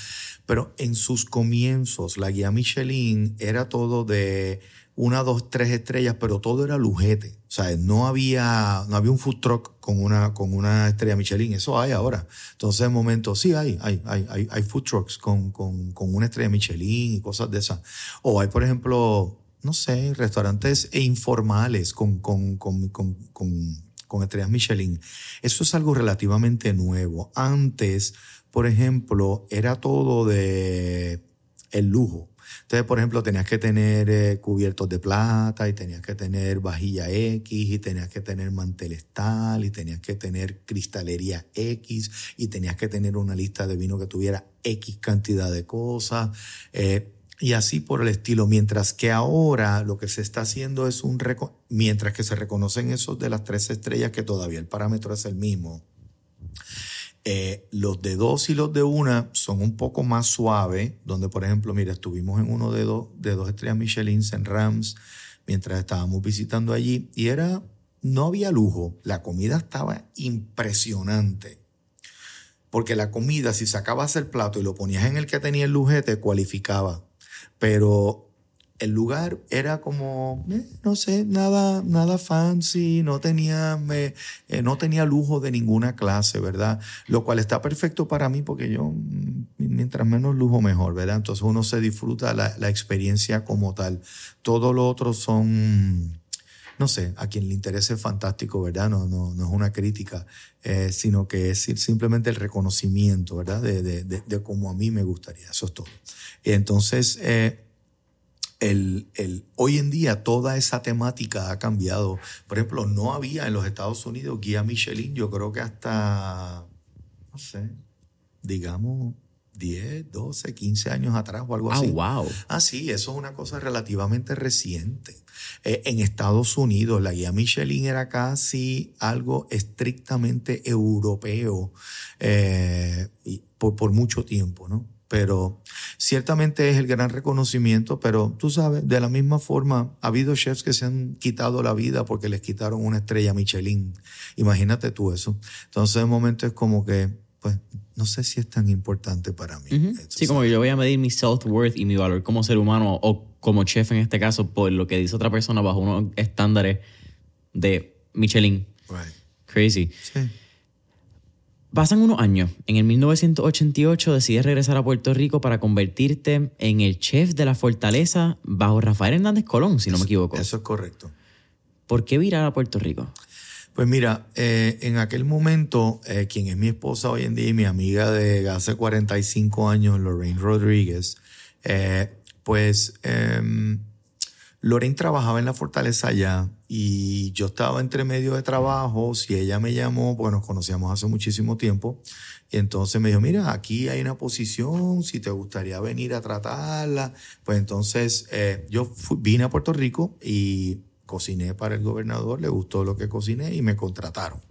pero en sus comienzos, la guía Michelin era todo de una, dos, tres estrellas, pero todo era lujete. O sea, no había, no había un food truck con una, con una estrella Michelin. Eso hay ahora. Entonces, de momento, sí hay, hay, hay, hay, food trucks con, con, con, una estrella Michelin y cosas de esas. O hay, por ejemplo, no sé, restaurantes informales con, con, con, con, con estrellas Michelin. Eso es algo relativamente nuevo. Antes, por ejemplo, era todo de el lujo. Entonces, por ejemplo, tenías que tener eh, cubiertos de plata y tenías que tener vajilla X y tenías que tener manteles tal y tenías que tener cristalería X y tenías que tener una lista de vino que tuviera X cantidad de cosas. Eh, y así por el estilo, mientras que ahora lo que se está haciendo es un... Mientras que se reconocen esos de las tres estrellas, que todavía el parámetro es el mismo, eh, los de dos y los de una son un poco más suaves, donde por ejemplo, mira, estuvimos en uno de dos, de dos estrellas Michelin en Rams mientras estábamos visitando allí y era, no había lujo, la comida estaba impresionante. Porque la comida, si sacabas el plato y lo ponías en el que tenía el lujete, cualificaba. Pero el lugar era como, eh, no sé, nada, nada fancy, no tenía, eh, no tenía lujo de ninguna clase, ¿verdad? Lo cual está perfecto para mí porque yo, mm, mientras menos lujo, mejor, ¿verdad? Entonces uno se disfruta la, la experiencia como tal. Todo lo otro son, no sé, a quien le interese es fantástico, ¿verdad? No, no, no es una crítica, eh, sino que es simplemente el reconocimiento, ¿verdad? De, de, de, de, cómo a mí me gustaría, eso es todo. Entonces, el, el, hoy en día toda esa temática ha cambiado. Por ejemplo, no había en los Estados Unidos guía Michelin, yo creo que hasta, no sé, digamos 10, 12, 15 años atrás o algo ah, así. wow. Ah, sí, eso es una cosa relativamente reciente. Eh, en Estados Unidos, la guía Michelin era casi algo estrictamente europeo eh, y por, por mucho tiempo, ¿no? pero ciertamente es el gran reconocimiento, pero tú sabes, de la misma forma, ha habido chefs que se han quitado la vida porque les quitaron una estrella Michelin. Imagínate tú eso. Entonces, de momento es como que, pues, no sé si es tan importante para mí. Sí, como que yo voy a medir mi self-worth y mi valor como ser humano o como chef en este caso por lo que dice otra persona bajo unos estándares de Michelin. Right. Crazy. Sí. Pasan unos años. En el 1988 decides regresar a Puerto Rico para convertirte en el chef de la fortaleza bajo Rafael Hernández Colón, si no me equivoco. Eso es correcto. ¿Por qué virar a Puerto Rico? Pues mira, eh, en aquel momento, eh, quien es mi esposa hoy en día y mi amiga de hace 45 años, Lorraine Rodríguez, eh, pues em, Lorraine trabajaba en la fortaleza allá y yo estaba entre medio de trabajos y ella me llamó, porque nos conocíamos hace muchísimo tiempo, y entonces me dijo, mira, aquí hay una posición, si te gustaría venir a tratarla, pues entonces eh, yo vine a Puerto Rico y cociné para el gobernador, le gustó lo que cociné y me contrataron.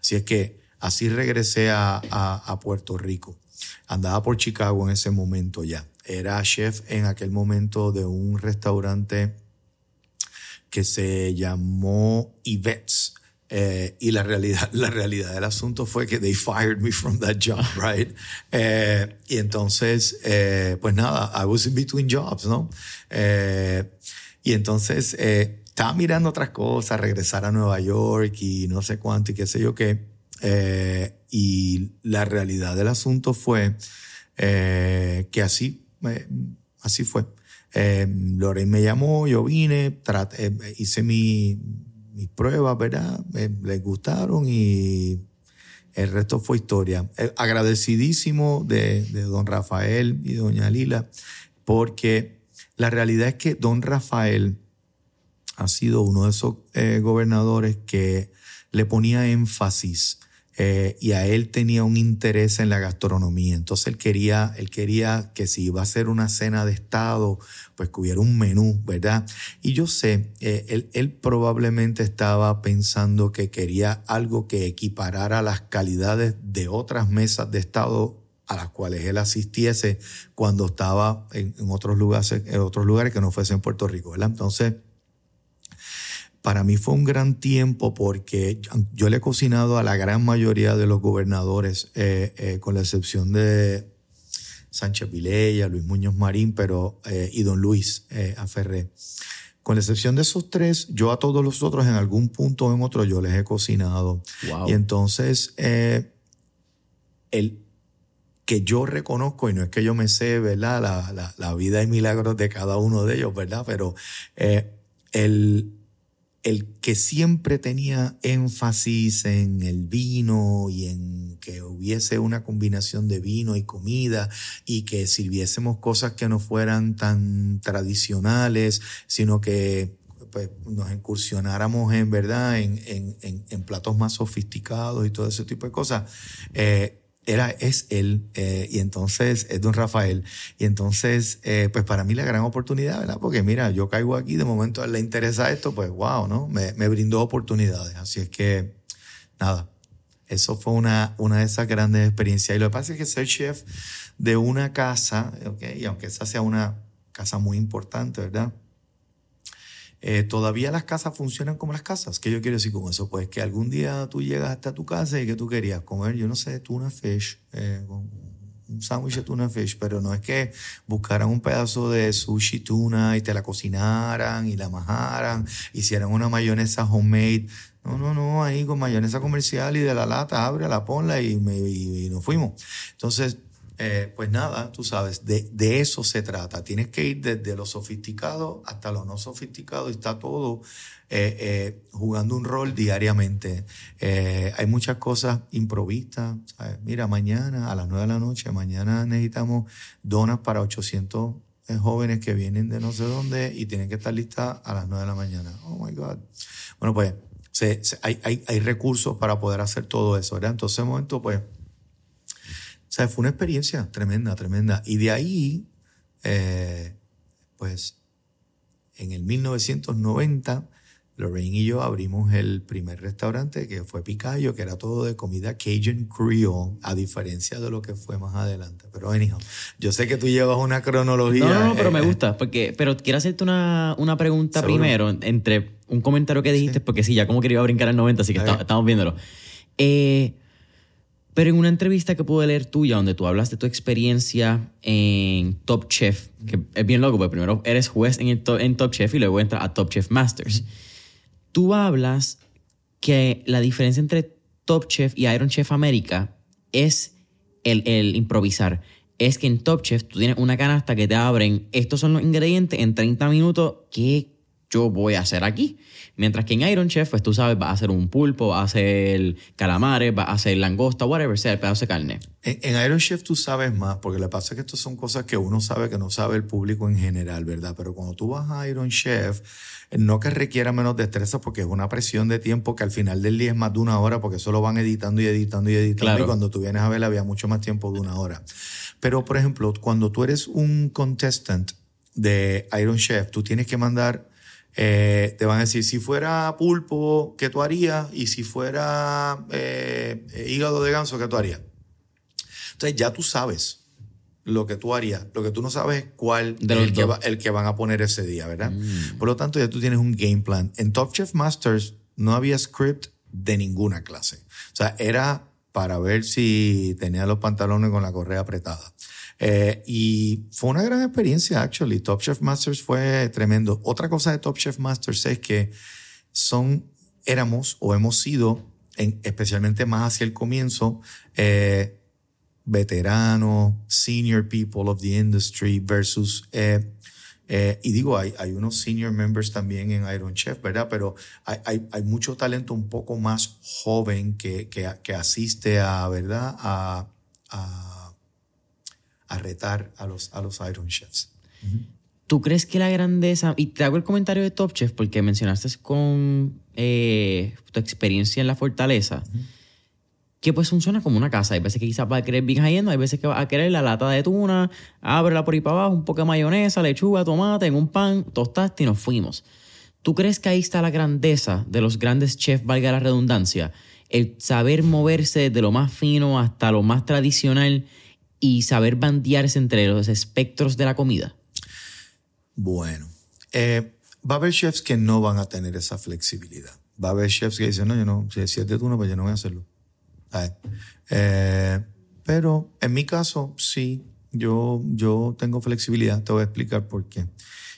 Así es que así regresé a, a, a Puerto Rico. Andaba por Chicago en ese momento ya. era chef en aquel momento de un restaurante que se llamó Yvette's. Eh, y la realidad, la realidad del asunto fue que they fired me from that job, right? Eh, y entonces, eh, pues nada, I was in between jobs, ¿no? y entonces estaba mirando otras cosas, regresar a Nueva York y no sé cuánto y qué sé yo qué. y la realidad del asunto fue que así, así fue. Lorraine me llamó, yo vine, hice mi mis pruebas, ¿verdad? les gustaron y el resto fue historia. Eh, agradecidísimo de, don Rafael y doña Lila, porque la realidad es que don Rafael ha sido uno de esos eh, gobernadores que le ponía énfasis eh, y a él tenía un interés en la gastronomía. Entonces él quería, él quería que si iba a ser una cena de Estado, pues que hubiera un menú, ¿verdad? Y yo sé, eh, él, él, probablemente estaba pensando que quería algo que equiparara las calidades de otras mesas de Estado a las cuales él asistiese cuando estaba en, en otros, lugares, en otros lugares que no fuesen Puerto Rico, ¿verdad? Entonces, para mí fue un gran tiempo porque yo le he cocinado a la gran mayoría de los gobernadores, eh, eh, con la excepción de Sánchez Vilella, Luis Muñoz Marín, pero, eh, y don Luis Aferré. Con la excepción de esos tres, yo a todos los otros en algún punto o en otro yo les he cocinado. Y entonces, el que yo reconozco, y no es que yo me sé, ¿verdad? La, la, la vida y milagros de cada uno de ellos, ¿verdad? Pero el, el que siempre tenía énfasis en el vino y en que hubiese una combinación de vino y comida y que sirviésemos cosas que no fueran tan tradicionales, sino que pues, nos incursionáramos en verdad en, en, platos más sofisticados y todo ese tipo de cosas. Eh, era, es él, eh, y entonces es don Rafael. Y entonces, eh, pues para mí la gran oportunidad, ¿verdad? Porque mira, yo caigo aquí, de momento le interesa esto, pues wow, ¿no? Me, me brindó oportunidades. Así es que, nada, eso fue una, una de esas grandes experiencias. Y lo que pasa es que ser chef de una casa, ¿ok? Y aunque esa sea una casa muy importante, ¿verdad? Eh, todavía las casas funcionan como las casas. ¿Qué yo quiero decir con eso? Pues que algún día tú llegas hasta tu casa y que tú querías comer, yo no sé, tuna fish, eh, un sándwich de tuna fish, pero no es que buscaran un pedazo de sushi tuna y te la cocinaran y la majaran, hicieran una mayonesa homemade. No, no, no, ahí con mayonesa comercial y de la lata, abre, la ponla y, me, y nos fuimos. Entonces, eh, pues nada, tú sabes, de, de, eso se trata. Tienes que ir desde lo sofisticado hasta lo no sofisticado y está todo eh, eh, jugando un rol diariamente. hay muchas cosas improvistas. Mira, mañana a las 9 de la noche, mañana necesitamos donas para 800 jóvenes que vienen de no sé dónde y tienen que estar listas a las 9 de la mañana. Oh my God. Bueno, pues hay, hay, hay recursos para poder hacer todo eso, ¿verdad? Entonces, en momento, pues o sea, fue una experiencia tremenda, tremenda. Y de ahí, eh, pues, en el 1990, Lorraine y yo abrimos el primer restaurante que fue Picayo, que era todo de comida Cajun Creole, a diferencia de lo que fue más adelante. Pero anyhow, yo sé que tú llevas una cronología. No, no, pero me eh, gusta, porque, pero quiero hacerte una, una pregunta primero, entre un comentario que dijiste, porque sí, ya como que iba a brincar al 90, así que estamos viéndolo. Eh, pero en una entrevista que pude leer tuya, donde tú hablas de tu experiencia en Top Chef, que es bien loco, porque primero eres juez en, en Top Chef y luego entras a Top Chef Masters. Tú hablas que la diferencia entre Top Chef y Iron Chef América es el, el improvisar. Es que en Top Chef tú tienes una canasta que te abren, estos son los ingredientes en 30 minutos, ¿qué yo voy a hacer aquí? Mientras que en Iron Chef, pues tú sabes, va a hacer un pulpo, va a hacer calamares, va a hacer langosta, whatever sea el pedazo de carne. En, Iron Chef tú sabes más, porque que pasa que estas son cosas que uno sabe que no sabe el público en general, ¿verdad? Pero cuando tú vas a Iron Chef, no que requiera menos destreza, porque es una presión de tiempo que al final del día es más de una hora, porque eso lo van editando y editando y editando. Y cuando tú vienes a ver, había mucho más tiempo de una hora. Pero, por ejemplo, cuando tú eres un contestant de Iron Chef, tú tienes que mandar eh, te van a decir, si fuera pulpo, ¿qué tú harías? Y si fuera eh, hígado de ganso, ¿qué tú harías? Entonces ya tú sabes lo que tú harías. Lo que tú no sabes es cuál De el que, va- el que van a poner ese día, ¿verdad? Mm. Por lo tanto, ya tú tienes un game plan. En Top Chef Masters no había script de ninguna clase. O sea, era para ver si tenía los pantalones con la correa apretada. Eh, y fue una gran experiencia, actually. Top Chef Masters fue tremendo. Otra cosa de Top Chef Masters es que son, éramos o hemos sido, en- especialmente más hacia el comienzo, eh, veteranos, senior people of the industry versus, eh, eh, y digo, hay, hay unos senior members también en Iron Chef, ¿verdad? Pero hay, hay, hay mucho talento un poco más joven que, que, que asiste a, ¿verdad? A, a, a retar a los, a los Iron Chefs. ¿Tú crees que la grandeza, y te hago el comentario de Top Chef porque mencionaste con eh, tu experiencia en la fortaleza, que pues funciona como una casa. Hay veces que quizás va a querer bien high-end, hay veces que va a querer la lata de tuna, ábrela por ahí para abajo, un poco de mayonesa, lechuga, tomate, en un pan, tostaste y nos fuimos. ¿Tú crees que ahí está la grandeza de los grandes chefs, valga la redundancia? El saber moverse de lo más fino hasta lo más tradicional y saber bandearse entre los espectros de la comida. Bueno, eh, va a haber chefs que no van a tener esa flexibilidad. Va a haber chefs que dicen, no, yo no, si es de tuna, pues yo no voy a hacerlo. ¿Sabes? Eh, pero en mi caso, sí, yo, yo tengo flexibilidad. Te voy a explicar por qué.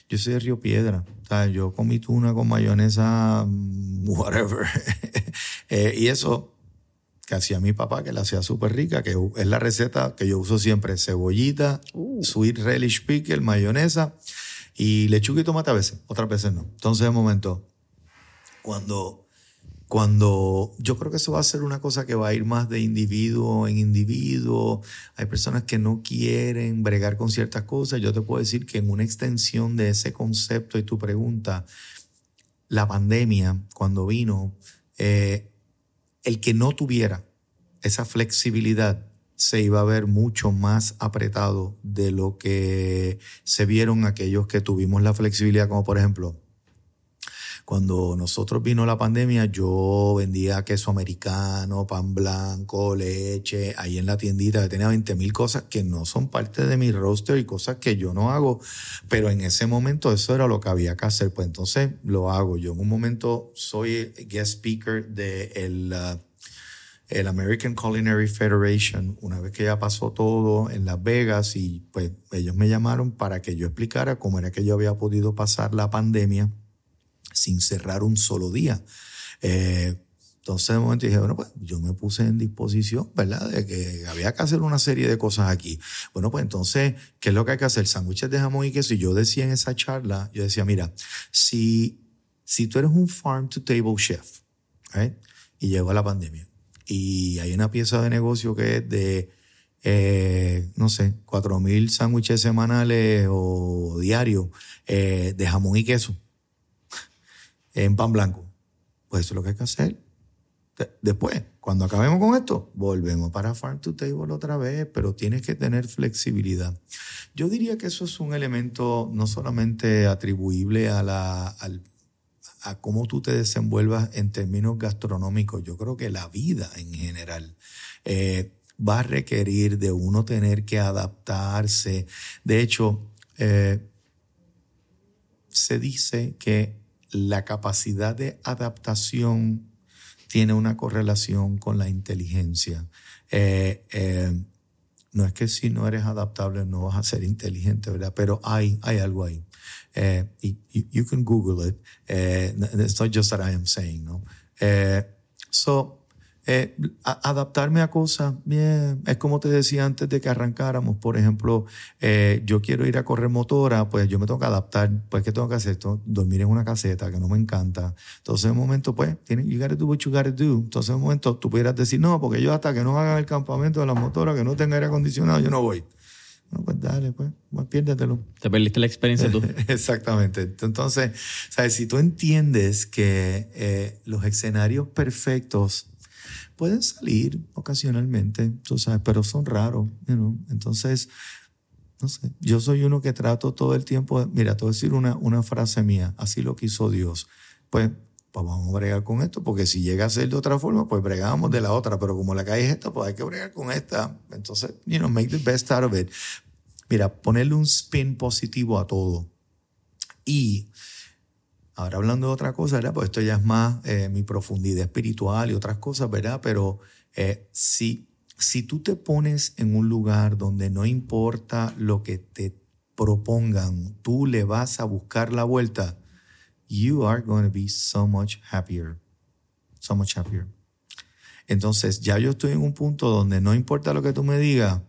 Yo soy de Río Piedra. Yo comí tuna con mayonesa, mm, whatever. Eh, y eso que hacía mi papá, que la hacía súper rica, que es la receta que yo uso siempre. Cebollita, sweet relish pickle, mayonesa y lechuga y tomate a veces, otras veces no. Entonces, de momento, cuando, cuando yo creo que eso va a ser una cosa que va a ir más de individuo en individuo, hay personas que no quieren bregar con ciertas cosas. Yo te puedo decir que en una extensión de ese concepto y tu pregunta, la pandemia, cuando vino, eh, el que no tuviera esa flexibilidad se iba a ver mucho más apretado de lo que se vieron aquellos que tuvimos la flexibilidad, como por ejemplo, cuando nosotros vino la pandemia, yo vendía queso americano, pan blanco, leche, ahí en la tiendita, tenía 20 mil cosas que no son parte de mi roster y cosas que yo no hago, pero en ese momento eso era lo que había que hacer, pues entonces lo hago. Yo en un momento soy guest speaker de el, uh, el American Culinary Federation, una vez que ya pasó todo en Las Vegas y pues ellos me llamaron para que yo explicara cómo era que yo había podido pasar la pandemia sin cerrar un solo día. Eh, entonces de momento dije, bueno, pues yo me puse en disposición, ¿verdad? De que había que hacer una serie de cosas aquí. Bueno, pues entonces, ¿qué es lo que hay que hacer? Sándwiches de jamón y queso. Y yo decía en esa charla, yo decía, mira, si, si tú eres un farm to table chef, ¿right? y llegó la pandemia, y hay una pieza de negocio que es de, eh, no sé, cuatro mil sándwiches semanales o diarios eh, de jamón y queso en pan blanco. Pues eso es lo que hay que hacer. De- Después, cuando acabemos con esto, volvemos para Farm to Table otra vez, pero tienes que tener flexibilidad. Yo diría que eso es un elemento no solamente atribuible a, la, al- a cómo tú te desenvuelvas en términos gastronómicos, yo creo que la vida en general eh, va a requerir de uno tener que adaptarse. De hecho, eh, se dice que la capacidad de adaptación tiene una correlación con la inteligencia. Eh, eh, no es que si no eres adaptable no vas a ser inteligente, ¿verdad? Pero hay, hay algo ahí. Eh, y, y- you can Google it. It's not just that I am saying, ¿no? So, eh, a- adaptarme a cosas, bien, es como te decía antes de que arrancáramos, por ejemplo, eh, yo quiero ir a correr motora, pues yo me tengo que adaptar, pues ¿qué tengo que hacer? Tengo- dormir en una caseta que no me encanta. Entonces, en un momento, pues, tienes, you gotta do what you gotta do. Entonces, en un momento, tú pudieras decir, no, porque yo hasta que no hagan el campamento de las motoras, que no tenga aire acondicionado, yo no voy. No, pues dale, pues, pues piérdetelo. Te perdiste la experiencia tú. Exactamente. Entonces, ¿sabes? si tú entiendes que eh, los escenarios perfectos pueden salir ocasionalmente, tú sabes, pero son raros, you know. Entonces, no sé, yo soy uno que trato todo el tiempo, mira, te voy a decir una, una frase mía, así lo quiso Dios. Pues, pues vamos a bregar con esto, porque si llega a ser de otra forma, pues bregamos de la otra, pero como la calle es esta, pues hay que bregar con esta. Entonces, you know, make the best out of it. Mira, ponerle un spin positivo a todo. Y ahora hablando de otra cosa, ¿verdad? Pues esto ya es más eh, mi profundidad espiritual y otras cosas, ¿verdad? Pero eh, si, si tú te pones en un lugar donde no importa lo que te propongan, tú le vas a buscar la vuelta, you are going to be so much happier. So much happier. Entonces, ya yo estoy en un punto donde no importa lo que tú me digas,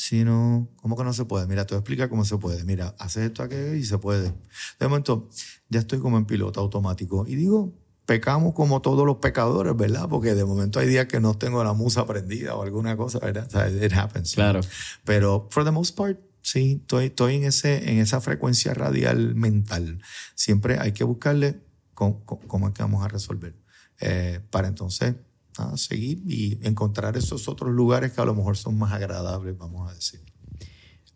sino, ¿cómo que no se puede? Mira, te voy a explicar cómo se puede. Mira, haces esto aquí y se puede. De momento, ya estoy como en piloto automático. Y digo, pecamos como todos los pecadores, ¿verdad? Porque de momento hay días que no tengo la musa prendida o alguna cosa, ¿verdad? O sea, it happens. Claro. Pero, for the most part, sí, estoy, estoy en, ese, en esa frecuencia radial mental. Siempre hay que buscarle cómo, cómo es que vamos a resolver. Eh, para entonces a seguir y encontrar esos otros lugares que a lo mejor son más agradables, vamos a decir.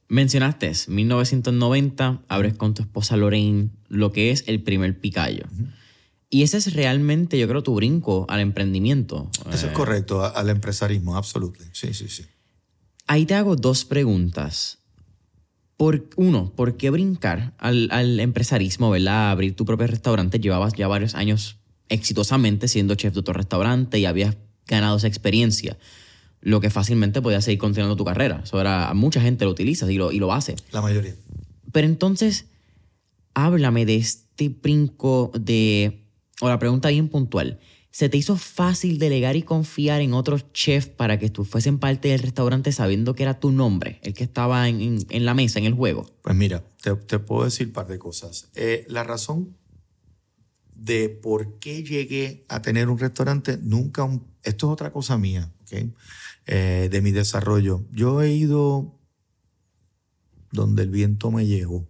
Mencionaste 1990, abres con tu esposa Lorraine lo que es el primer picayo. Y ese es realmente, yo creo, tu brinco al emprendimiento. Eso es Eh, correcto, al empresarismo, absolutamente. Sí, sí, sí. Ahí te hago dos preguntas. Por, uno, ¿por qué brincar al, al empresarismo, ¿verdad? Abrir tu propio restaurante. Llevabas ya varios años exitosamente siendo chef de otro restaurante y habías ganado esa experiencia. Lo que fácilmente podías seguir continuando tu carrera. Eso era, mucha gente lo utiliza y lo, y lo hace. La mayoría. Pero entonces, háblame de este brinco de. O la pregunta bien puntual. ¿Se te hizo fácil delegar y confiar en otros chefs para que tú fuesen parte del restaurante sabiendo que era tu nombre, el que estaba en, en- la mesa, en el juego? Pues mira, te, te puedo decir un par de cosas. Eh, la razón de por qué llegué a tener un restaurante, nunca, un- esto es otra cosa mía, ¿ok? Eh, de mi desarrollo. Yo he ido donde el viento me llevó.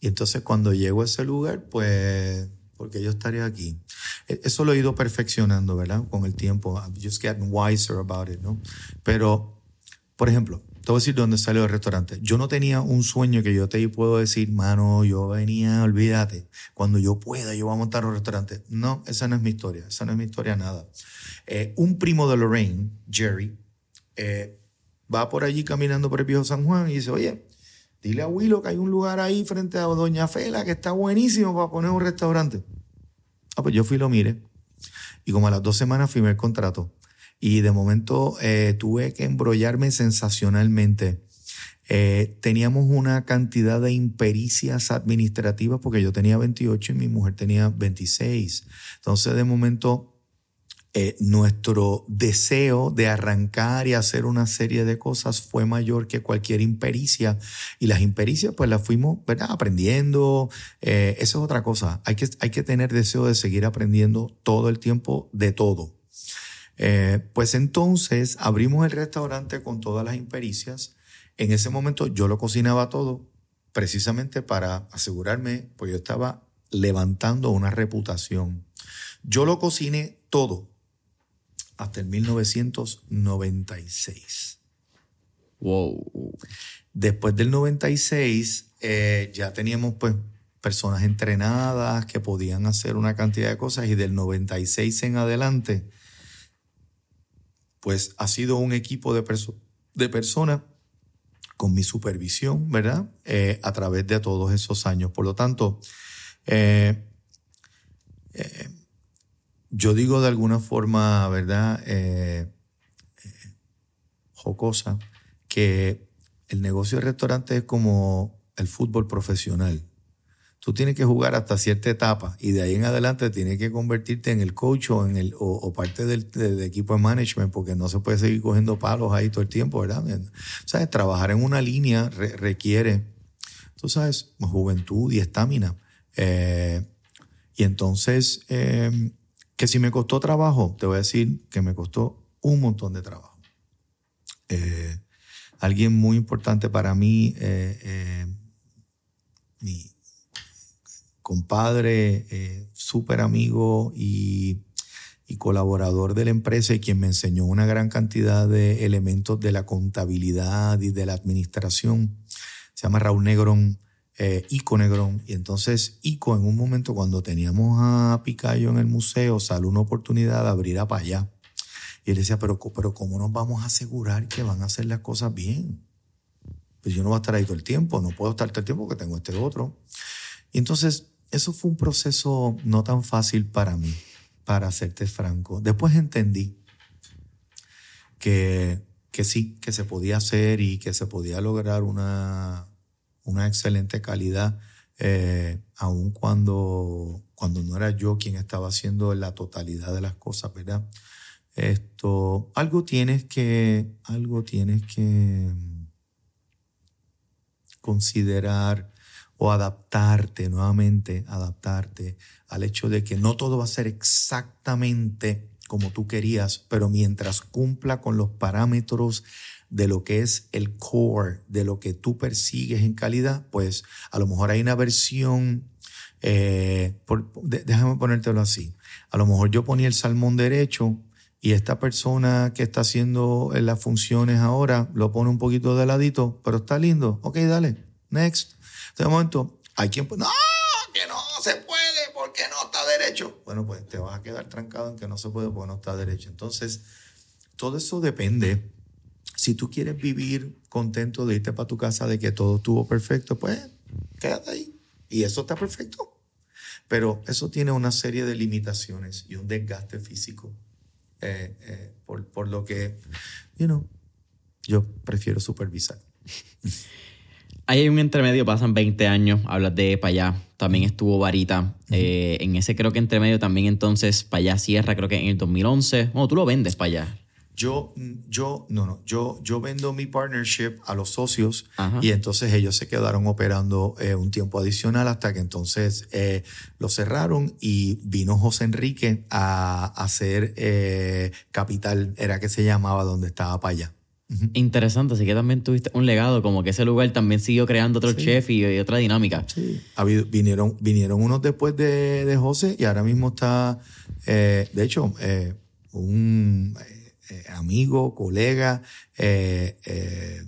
Y entonces cuando llego a ese lugar, pues, porque yo estaría aquí. E- Eso lo he ido perfeccionando, ¿verdad? Con el tiempo. I'm just getting wiser about it, ¿no? Pero, por ejemplo, te voy a decir dónde salió el restaurante. Yo no tenía un sueño que yo te puedo decir, mano, yo venía, olvídate, cuando yo pueda, yo voy a montar un restaurante. No, esa no es mi historia, esa no es mi historia nada. Eh, un primo de Lorraine, Jerry, eh, va por allí caminando por el viejo San Juan y dice, oye, dile a Willow que hay un lugar ahí frente a Doña Fela que está buenísimo para poner un restaurante. Ah, pues yo fui y lo miré. Y como a las dos semanas firmé el contrato. Y de momento eh, tuve que embrollarme sensacionalmente. Eh, teníamos una cantidad de impericias administrativas porque yo tenía 28 y mi mujer tenía 26. Entonces de momento eh, nuestro deseo de arrancar y hacer una serie de cosas fue mayor que cualquier impericia. Y las impericias, pues las fuimos ¿verdad? aprendiendo. Eh, eso es otra cosa. Hay que, hay que tener deseo de seguir aprendiendo todo el tiempo de todo. Eh, pues entonces abrimos el restaurante con todas las impericias. En ese momento yo lo cocinaba todo precisamente para asegurarme, pues yo estaba levantando una reputación. Yo lo cociné todo hasta el 1996. Wow. Después del 96 eh, ya teníamos pues personas entrenadas que podían hacer una cantidad de cosas y del 96 en adelante pues ha sido un equipo de, perso- de personas con mi supervisión, ¿verdad? Eh, a través de todos esos años. Por lo tanto, eh, eh, yo digo de alguna forma, ¿verdad? Jocosa, que el negocio de restaurante es como el fútbol profesional. Tú tienes que jugar hasta cierta etapa y de ahí en adelante tienes que convertirte en el coach o, en el, o, o parte del, equipo de management porque no se puede seguir cogiendo palos ahí todo el tiempo, ¿verdad? ¿Sabes? Trabajar en una línea re- requiere, tú sabes, juventud y estamina. Eh, y entonces, eh, que si me costó trabajo, te voy a decir que me costó un montón de trabajo. Eh, alguien muy importante para mí, eh, mi compadre, eh, súper amigo y, y colaborador de la empresa y quien me enseñó una gran cantidad de elementos de la contabilidad y de la administración. Se llama Raúl Negrón, eh, Ico Negrón. Y entonces Ico en un momento cuando teníamos a Picayo en el museo, salió una oportunidad de abrir a allá. Y él decía, pero, pero ¿cómo nos vamos a asegurar que van a hacer las cosas bien? pues yo no voy a estar ahí todo el tiempo, no puedo estar todo el tiempo porque tengo este otro. Y entonces, eso fue un proceso no tan fácil para mí, para serte franco. Después entendí que, que sí, que se podía hacer y que se podía lograr una, una excelente calidad, eh, aun cuando, cuando no era yo quien estaba haciendo la totalidad de las cosas, ¿verdad? Esto, algo tienes que, algo tienes que considerar o adaptarte nuevamente, adaptarte al hecho de que no todo va a ser exactamente como tú querías, pero mientras cumpla con los parámetros de lo que es el core, de lo que tú persigues en calidad, pues a lo mejor hay una versión, eh, déjame ponértelo así, a lo mejor yo ponía el salmón derecho y esta persona que está haciendo las funciones ahora lo pone un poquito de ladito, pero está lindo, ok, dale, next. De momento, hay quien, no, que no se puede porque no está derecho. Bueno, pues te vas a quedar trancado en que no se puede porque no está derecho. Entonces, todo eso depende si tú quieres vivir contento de irte para tu casa, de que todo estuvo perfecto, pues quédate ahí. Y eso está perfecto. Pero eso tiene una serie de limitaciones y un desgaste físico. Eh, eh, por, por, lo que, you know, yo prefiero supervisar. Hay un intermedio, pasan 20 años, hablas de Payá, también estuvo Varita. Eh, en ese creo que intermedio también entonces Payá cierra, creo que en el 2011. Bueno, tú lo vendes Payá. Yo, yo, no, no, yo, yo vendo mi partnership a los socios y entonces ellos se quedaron operando eh, un tiempo adicional hasta que entonces eh, lo cerraron y vino José Enrique a, hacer eh, Capital, era que se llamaba donde estaba para allá. Interesante, así que también tuviste un legado, como que ese lugar también siguió creando otro chef y, otra dinámica. Sí, vinieron, vinieron unos después de, de José y ahora mismo está, de hecho, un eh, amigo, colega, eh, eh,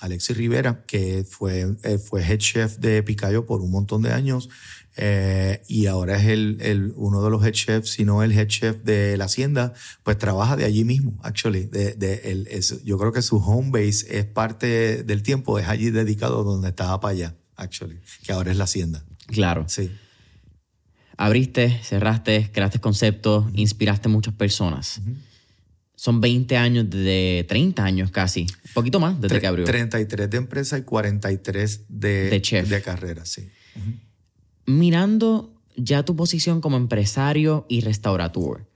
Alexis Rivera, que fue, fue head chef de Picayo por un montón de años y ahora es el, uno de los head chefs, si no el head chef de la hacienda, pues trabaja de allí mismo, actually. De, de, yo creo que su home base es parte del tiempo, es allí dedicado donde estaba para allá, actually, que ahora es la hacienda. Claro. Sí. Abriste, cerraste, creaste conceptos, inspiraste muchas personas son 20 años de 30 años casi, un poquito más desde que abrió. 33 de empresa y 43 de, de, chef. de carrera, sí. Mirando ya tu posición como empresario y restaurator,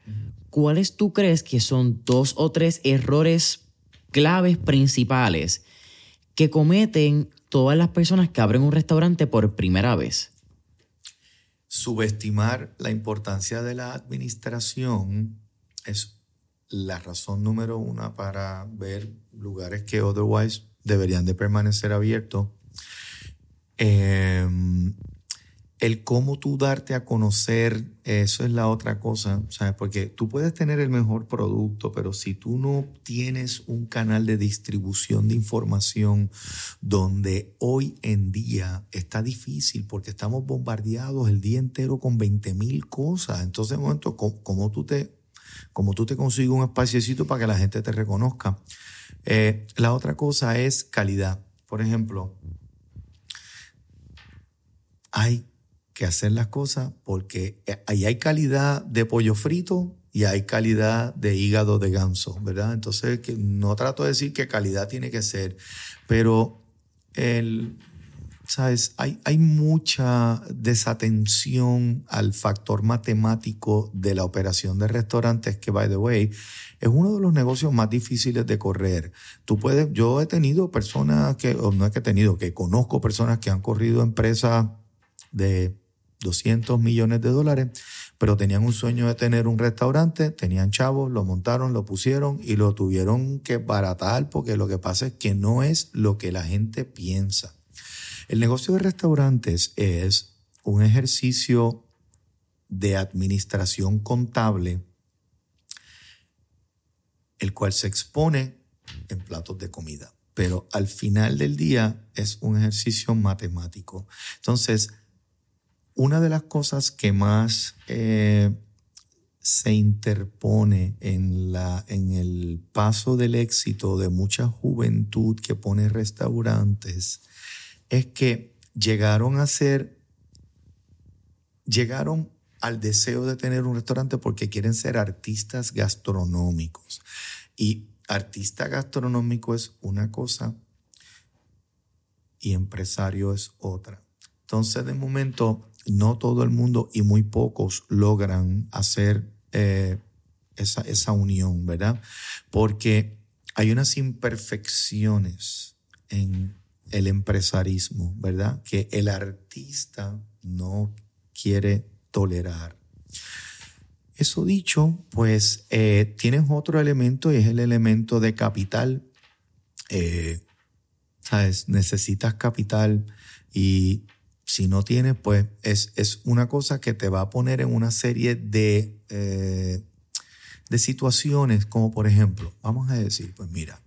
¿cuáles tú crees que son dos o tres errores claves principales que cometen todas las personas que abren un restaurante por primera vez? Subestimar la importancia de la administración es la razón número una para ver lugares que otherwise deberían de permanecer abiertos. Em, el cómo tú darte a conocer, eso es la otra cosa, ¿sabes? Porque tú puedes tener el mejor producto, pero si tú no tienes un canal de distribución de información donde hoy en día está difícil porque estamos bombardeados el día entero con 20 mil cosas, entonces, momento, ¿cómo, tú te como tú te consigues un espaciecito para que la gente te reconozca. Eh, la otra cosa es calidad. Por ejemplo, hay que hacer las cosas porque eh, ahí hay calidad de pollo frito y hay calidad de hígado de ganso, ¿verdad? Entonces, no trato de decir que calidad tiene que ser, pero el, ¿sabes? Hay, hay mucha desatención al factor matemático de la operación de restaurantes que, by the way, es uno de los negocios más difíciles de correr. Tú puedes, yo he tenido personas que, o no es que he tenido, que conozco personas que han corrido empresas de 200 millones de dólares, pero tenían un sueño de tener un restaurante, tenían chavos, lo montaron, lo pusieron y lo tuvieron que baratar porque lo que pasa es que no es lo que la gente piensa. El negocio de restaurantes es un ejercicio de administración contable, el cual se expone en platos de comida, pero al final del día es un ejercicio matemático. Entonces, una de las cosas que más eh, se interpone en, la, en el paso del éxito de mucha juventud que pone restaurantes es que llegaron a ser, llegaron al deseo de tener un restaurante porque quieren ser artistas gastronómicos. Y artista gastronómico es una cosa y empresario es otra. Entonces, de momento, no todo el mundo y muy pocos logran hacer eh, esa, esa unión, ¿verdad? Porque hay unas imperfecciones en el empresarismo, ¿verdad? Que el artista no quiere tolerar. Eso dicho, pues eh, tienes otro elemento y es el elemento de capital. Eh, ¿Sabes? Necesitas capital y si no tienes, pues es, es, una cosa que te va a poner en una serie de, eh, de situaciones, como por ejemplo, vamos a decir, pues mira,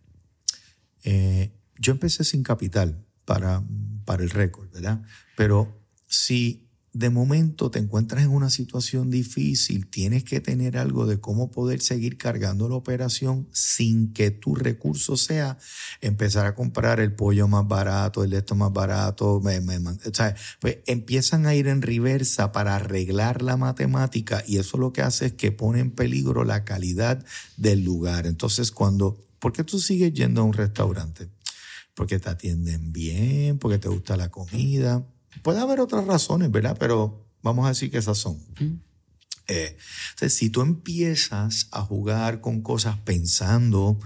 yo empecé sin capital para, para el récord, ¿verdad? Pero si de momento te encuentras en una situación difícil, tienes que tener algo de cómo poder seguir cargando la operación sin que tu recurso sea empezar a comprar el pollo más barato, el esto más barato. o sea, pues empiezan a ir en reversa para arreglar la matemática y eso lo que hace es que pone en peligro la calidad del lugar. Entonces, cuando, ¿por qué tú sigues yendo a un restaurante? Porque te atienden bien, porque te gusta la comida Puede haber otras razones, ¿verdad? Pero vamos a decir que esas son. Eh, si tú empiezas a jugar con cosas pensando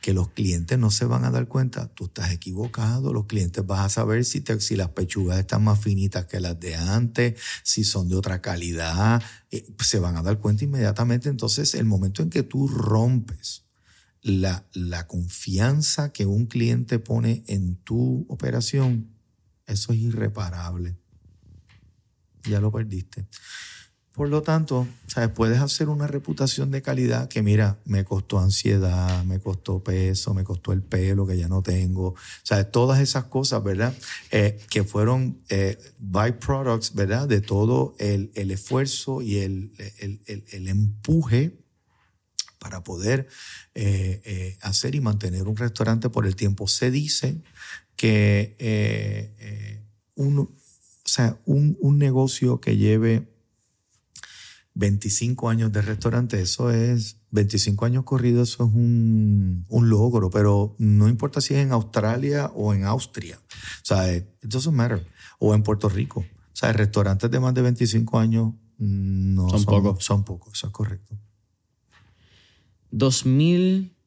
que los clientes no se van a dar cuenta, tú estás equivocado. Los clientes vas a saber si, si las pechugas están más finitas que las de antes, si son de otra calidad, eh, se van a dar cuenta inmediatamente. Entonces, el momento en que tú rompes la, la confianza que un cliente pone en tu operación, eso es irreparable. Ya lo perdiste. Por lo tanto, ¿sabes? puedes hacer una reputación de calidad que, mira, me costó ansiedad, me costó peso, me costó el pelo que ya no tengo. ¿Sabes? Todas esas cosas, ¿verdad? Eh, que fueron eh, byproducts, ¿verdad? De todo el, esfuerzo y el, el, empuje para poder eh, hacer y mantener un restaurante por el tiempo. Se dice que eh, eh, un, o sea, un, un, negocio que lleve 25 años de restaurante, eso es 25 años corridos, eso es un, un, logro, pero no importa si es en Australia o en Austria, o sea, it doesn't matter, o en Puerto Rico, o sea, restaurantes de más de 25 años no son, pocos. Son pocos, eso es correcto. 2000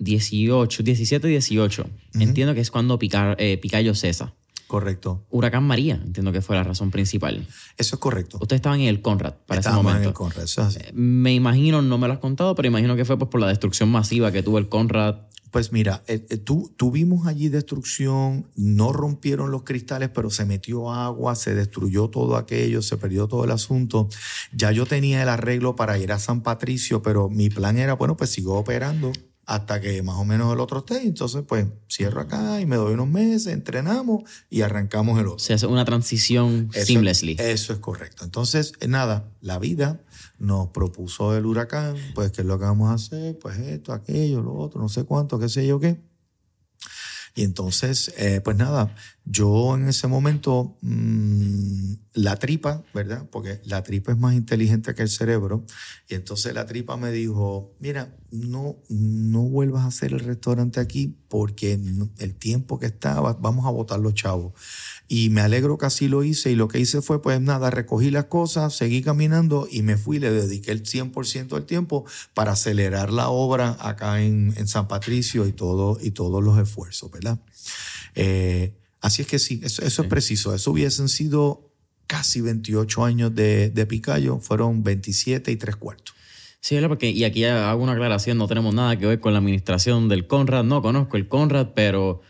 18, 17, 18. Entiendo que es cuando Pica, eh, Picayo cesa. Correcto. Huracán María, entiendo que fue la razón principal. Eso es correcto. Ustedes estaban en el Conrad para ese momento. en el Conrad, eso es así. Eh, me imagino, no me lo has contado, pero imagino que fue pues, por la destrucción masiva que tuvo el Conrad. Pues mira, eh, tú, tuvimos allí destrucción, no rompieron los cristales, pero se metió agua, se destruyó todo aquello, se perdió todo el asunto. Ya yo tenía el arreglo para ir a San Patricio, pero mi plan era, bueno, pues sigo operando hasta que más o menos el otro esté. Entonces, pues cierro acá y me doy unos meses, entrenamos y arrancamos el otro. Se hace una transición seamlessly. Eso es correcto. Entonces, eh, nada, la vida nos propuso el huracán, pues qué es lo que vamos a hacer, pues esto, aquello, lo otro, no sé cuánto, qué sé yo qué. Y entonces, eh, pues nada, yo en ese momento, mm, la tripa, ¿verdad? Porque la tripa es más inteligente que el cerebro. Y entonces la tripa me dijo, mira, no, no vuelvas a hacer el restaurante aquí porque el tiempo que estaba, vamos a botar los chavos. Y me alegro que así lo hice y lo que hice fue, pues nada, recogí las cosas, seguí caminando y me fui, le dediqué el 100% del tiempo para acelerar la obra acá en, en San Patricio y, todo, y todos los esfuerzos, ¿verdad? Eh, así es que sí, eso, es preciso. Eso hubiesen sido casi 28 años de, de Picayo, fueron 27 y tres cuartos. Sí, porque, y aquí hago una aclaración, no tenemos nada que ver con la administración del Conrad, no conozco el Conrad, pero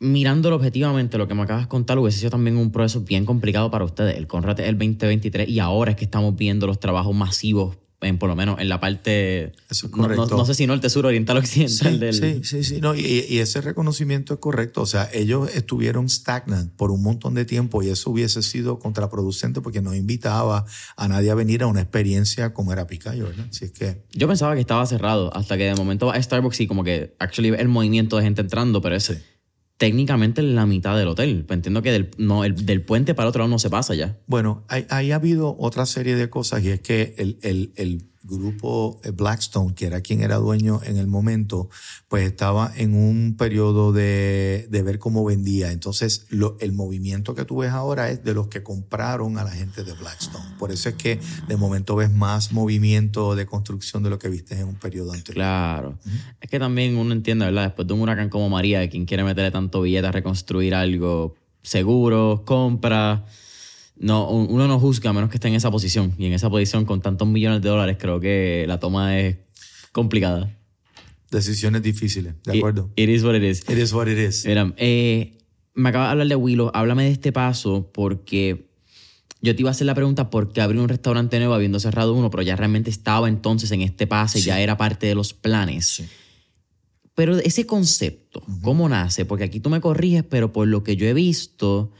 mirándolo objetivamente, lo que me acabas de contar hubiese sido también un proceso bien complicado para ustedes. El Conrad es el 2023 y ahora es que estamos viendo los trabajos masivos en, por lo menos en la parte, Eso es no, no- correcto. no sé si norte, sur, oriental, occidental Sí, del... sí, sí, sí, no, y, y ese reconocimiento es correcto. O sea, ellos estuvieron stagnant por un montón de tiempo y eso hubiese sido contraproducente porque no invitaba a nadie a venir a una experiencia como era Picayo, ¿verdad? Es que Yo pensaba que estaba cerrado hasta que de momento va a Starbucks y como que actually el movimiento de gente entrando, pero es Sí. Técnicamente la mitad del hotel. Pues entiendo que del, no, el- del puente para el otro lado no se pasa ya. Bueno, hay ha habido otra serie de cosas y es que el, el- el grupo eh, Blackstone, que era quien era dueño en el momento, pues estaba en un periodo de, de ver cómo vendía. Entonces, lo- el movimiento que tú ves ahora es de los que compraron a la gente de Blackstone. Por eso es que de momento ves más movimiento de construcción de lo que viste en un periodo anterior. Claro. Es que también uno entiende, ¿verdad? Después de un huracán como María, quien quiere meterle tanto billete a reconstruir algo seguro, compra. No, un- uno no juzga a menos que esté en esa posición. Y en esa posición, con tantos millones de dólares, creo que la toma es complicada. Decisiones difíciles, ¿de acuerdo? It, is what it is. It is what it is. Mira, eh, me acaba de hablar de Willow. Háblame de este paso porque yo te iba a hacer la pregunta por qué abrir un restaurante nuevo habiendo cerrado uno, pero ya realmente estaba entonces en este pase, Sí. ya era parte de los planes. Sí. Pero ese concepto, ¿cómo nace? Porque aquí tú me corriges, pero por lo que yo he visto,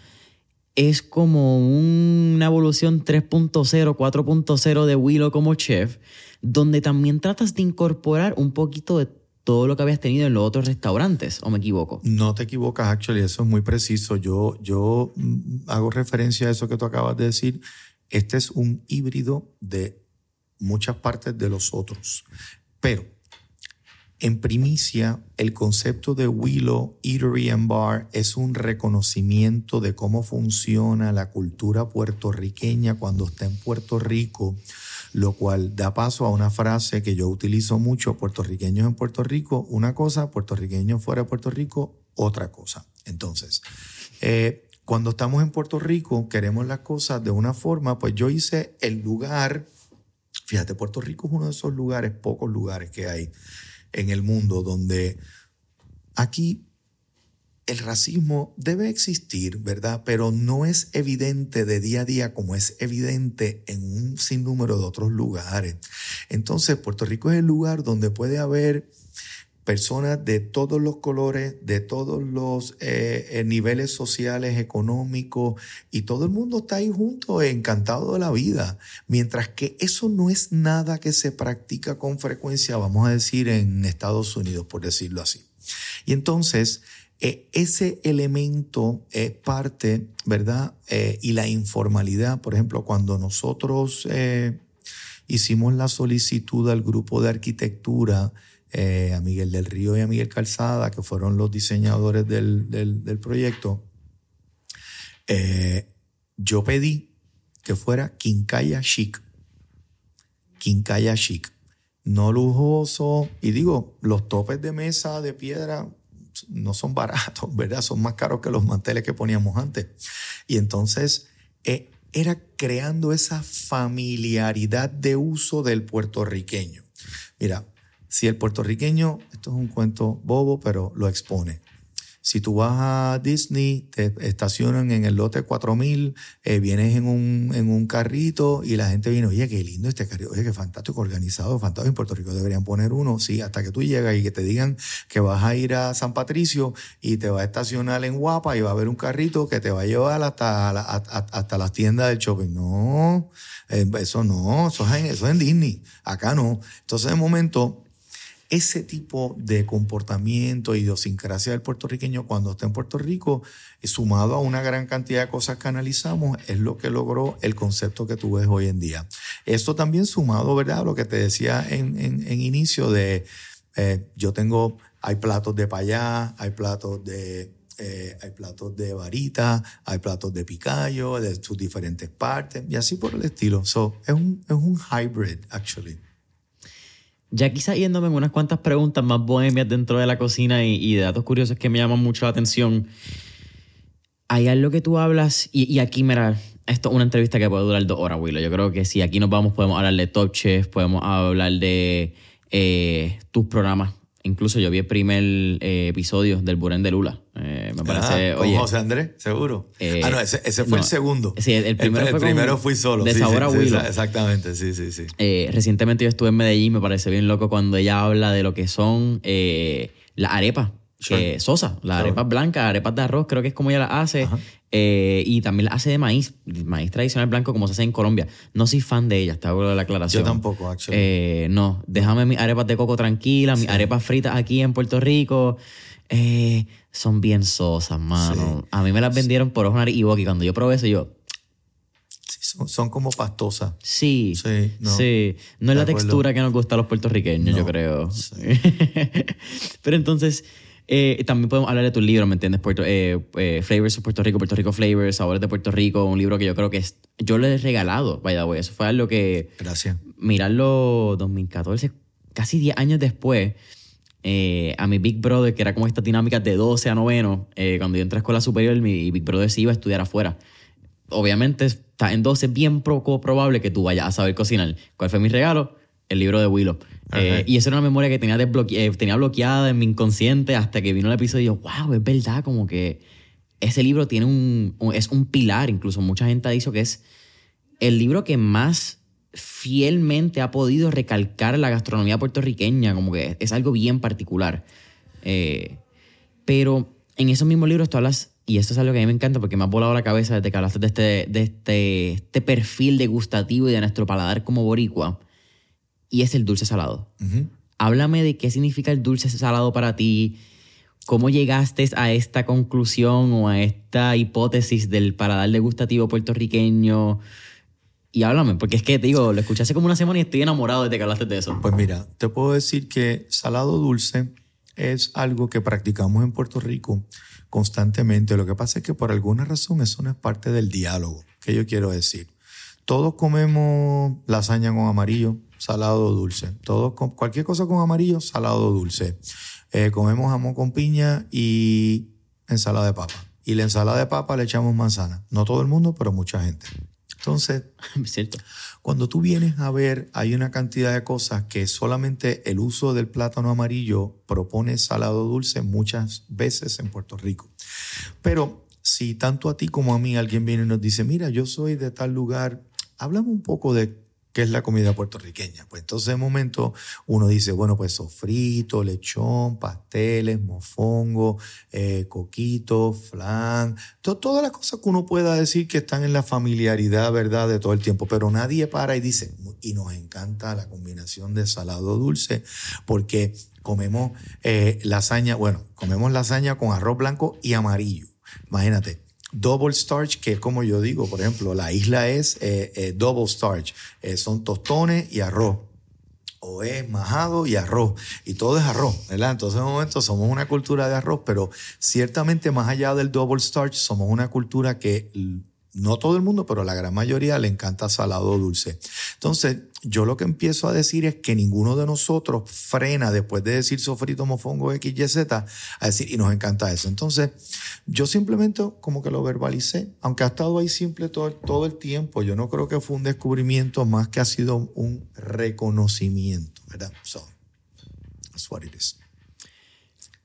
es como una evolución 3.0, 4.0 de Willow como chef, donde también tratas de incorporar un poquito de todo lo que habías tenido en los otros restaurantes, ¿o me equivoco? No te equivocas, actually, eso es muy preciso. Yo, yo mm, hago referencia a eso que tú acabas de decir. Este es un híbrido de muchas partes de los otros. Pero, en primicia, el concepto de Willow Eatery and Bar es un reconocimiento de cómo funciona la cultura puertorriqueña cuando está en Puerto Rico, lo cual da paso a una frase que yo utilizo mucho, puertorriqueños en Puerto Rico, una cosa, puertorriqueños fuera de Puerto Rico, otra cosa. Entonces, eh, cuando estamos en Puerto Rico, queremos las cosas de una forma, pues yo hice el lugar, fíjate, Puerto Rico es uno de esos lugares, pocos lugares que hay en el mundo donde aquí el racismo debe existir, ¿verdad? Pero no es evidente de día a día como es evidente en un sinnúmero de otros lugares. Entonces, Puerto Rico es el lugar donde puede haber personas de todos los colores, de todos los eh, eh, niveles sociales, económicos, y todo el mundo está ahí junto, encantado de la vida. Mientras que eso no es nada que se practica con frecuencia, vamos a decir, en Estados Unidos, por decirlo así. Y entonces, eh, ese elemento es parte, ¿verdad? Eh, y la informalidad, por ejemplo, cuando nosotros eh, hicimos la solicitud al grupo de arquitectura, eh, a Miguel del Río y a Miguel Calzada, que fueron los diseñadores del, del- proyecto, eh, yo pedí que fuera quincalla chic. Quincalla chic. No lujoso. Y digo, los topes de mesa de piedra no son baratos, ¿verdad? Son más caros que los manteles que poníamos antes. Y entonces eh, era creando esa familiaridad de uso del puertorriqueño. Mira, si el puertorriqueño, esto es un cuento bobo, pero lo expone. Si tú vas a Disney, te estacionan en el lote 4000, eh, vienes en un, en un carrito y la gente viene, oye, qué lindo este carrito, oye, qué fantástico, organizado, fantástico. En Puerto Rico deberían poner uno, sí, hasta que tú llegas y que te digan que vas a ir a San Patricio y te va a estacionar en Guapa y va a haber un carrito que te va a llevar hasta, la- hasta las tiendas del shopping. No, eh, eso no, eso es, en, eso es en Disney, acá no. Entonces, de momento, ese tipo de comportamiento, idiosincrasia del puertorriqueño cuando está en Puerto Rico, eh, sumado a una gran cantidad de cosas que analizamos, es lo que logró el concepto que tú ves hoy en día. Esto también sumado, ¿verdad? a Lo que te decía en, en- en inicio de, eh, yo tengo, hay platos de payá, hay platos de... eh, hay platos de varita, hay platos de picayo, de sus diferentes partes, y así por el estilo. So, es, un, es un hybrid, actually. Ya quizá yéndome en unas cuantas preguntas más bohemias dentro de la cocina y, y datos curiosos que me llaman mucho la atención. Hay algo que tú hablas, y, y aquí, mira, esto es una entrevista que puede durar dos horas, Willow. Yo creo que si aquí nos vamos, podemos hablar de Top Chef, podemos hablar de eh, tus programas. Incluso yo vi el primer eh, episodio del Burén de Lula. Eh, me parece. Ah, con oye, José Andrés, seguro. Eh, ah, no, ese, ese fue no, el segundo. sí, el primero el, fue primero fui solo. de sí, sabor sí, a sí, Willow. exactamente, sí, sí, sí. eh, recientemente yo estuve en Medellín, me parece bien loco cuando ella habla de lo que son eh, las arepas. Que sosa, las Sure. arepas blancas, arepas de arroz, creo que es como ella las hace. Eh, y también las hace de maíz, maíz tradicional blanco como se hace en Colombia. No soy fan de ella, está hago la aclaración. Yo tampoco, actually. Eh, no, déjame mis arepas de coco tranquilas, mis arepas fritas aquí en Puerto Rico. Eh, son bien sosas, mano. A mí me las vendieron por ojo, nariz y boca. Y cuando yo probé eso, yo, Sí, son, son como pastosas. sí, Sí, no. sí. No es la acuerdo. textura que nos gusta a los puertorriqueños, yo creo. Pero entonces, eh, también podemos hablar de tu libro, ¿me entiendes? Puerto, eh, eh, Flavors of Puerto Rico, Puerto Rico Flavors, Sabores de Puerto Rico, un libro que yo creo que es, yo le he regalado, vaya, güey. Eso fue algo que Gracias. mirarlo 2014, casi 10 años después, eh, a mi Big Brother, que era como esta dinámica de 12 a noveno, eh, cuando yo entré a escuela superior, mi Big Brother se iba a estudiar afuera. Obviamente, está en 12, bien poco probable que tú vayas a saber cocinar. ¿Cuál fue mi regalo? El libro de Willow. Eh, y eso era una memoria que tenía, desbloque- tenía bloqueada en mi inconsciente hasta que vino el episodio y yo, wow, es verdad, como que ese libro tiene un, un- es un pilar, incluso mucha gente ha dicho que es el libro que más fielmente ha podido recalcar la gastronomía puertorriqueña, como que es algo bien particular. Eh, pero en esos mismos libros tú hablas, y esto es algo que a mí me encanta porque me ha volado la cabeza desde que hablaste de este, de este, este perfil degustativo y de nuestro paladar como boricua, y es el dulce salado. Ujú. Háblame de qué significa el dulce salado para ti, cómo llegaste a esta conclusión o a esta hipótesis del paladar degustativo puertorriqueño. Y háblame, porque es que te digo, lo escuché como una semana y estoy enamorado desde que hablaste de eso. Pues mira, te puedo decir que salado dulce es algo que practicamos en Puerto Rico constantemente. Lo que pasa es que por alguna razón eso no es parte del diálogo. ¿Qué yo quiero decir? Todos comemos lasaña con amarillo, salado dulce. Todos cualquier cosa con amarillo, salado dulce. Eh, comemos jamón con piña y ensalada de papa. Y la ensalada de papa le echamos manzana. No todo el mundo, pero mucha gente. Entonces, cuando tú vienes a ver, hay una cantidad de cosas que solamente el uso del plátano amarillo propone salado dulce muchas veces en Puerto Rico. Pero si tanto a ti como a mí alguien viene y nos dice, mira, yo soy de tal lugar, háblame un poco de qué es la comida puertorriqueña. Pues entonces de momento uno dice, bueno, pues sofrito, lechón, pasteles, mofongo, eh, coquito, flan, to- todas las cosas que uno pueda decir que están en la familiaridad, ¿verdad?, de todo el tiempo. Pero nadie para y dice, y nos encanta la combinación de salado dulce, porque comemos eh, lasaña, bueno, comemos lasaña con arroz blanco y amarillo. Imagínate, double starch, que es como yo digo, por ejemplo, la isla es eh, eh, double starch, Eh, son tostones y arroz. O es majado y arroz. Y todo es arroz, ¿verdad? Entonces, en un momento somos una cultura de arroz, pero ciertamente más allá del double starch, somos una cultura que no todo el mundo, pero la gran mayoría le encanta salado o dulce. Entonces, yo lo que empiezo a decir es que ninguno de nosotros frena después de decir sofrito, mofongo, X, Y, Z, a decir, y nos encanta eso. Entonces, yo simplemente como que lo verbalicé, aunque ha estado ahí simple todo, todo el tiempo. Yo no creo que fue un descubrimiento más que ha sido un reconocimiento, ¿verdad? So, that's what it is.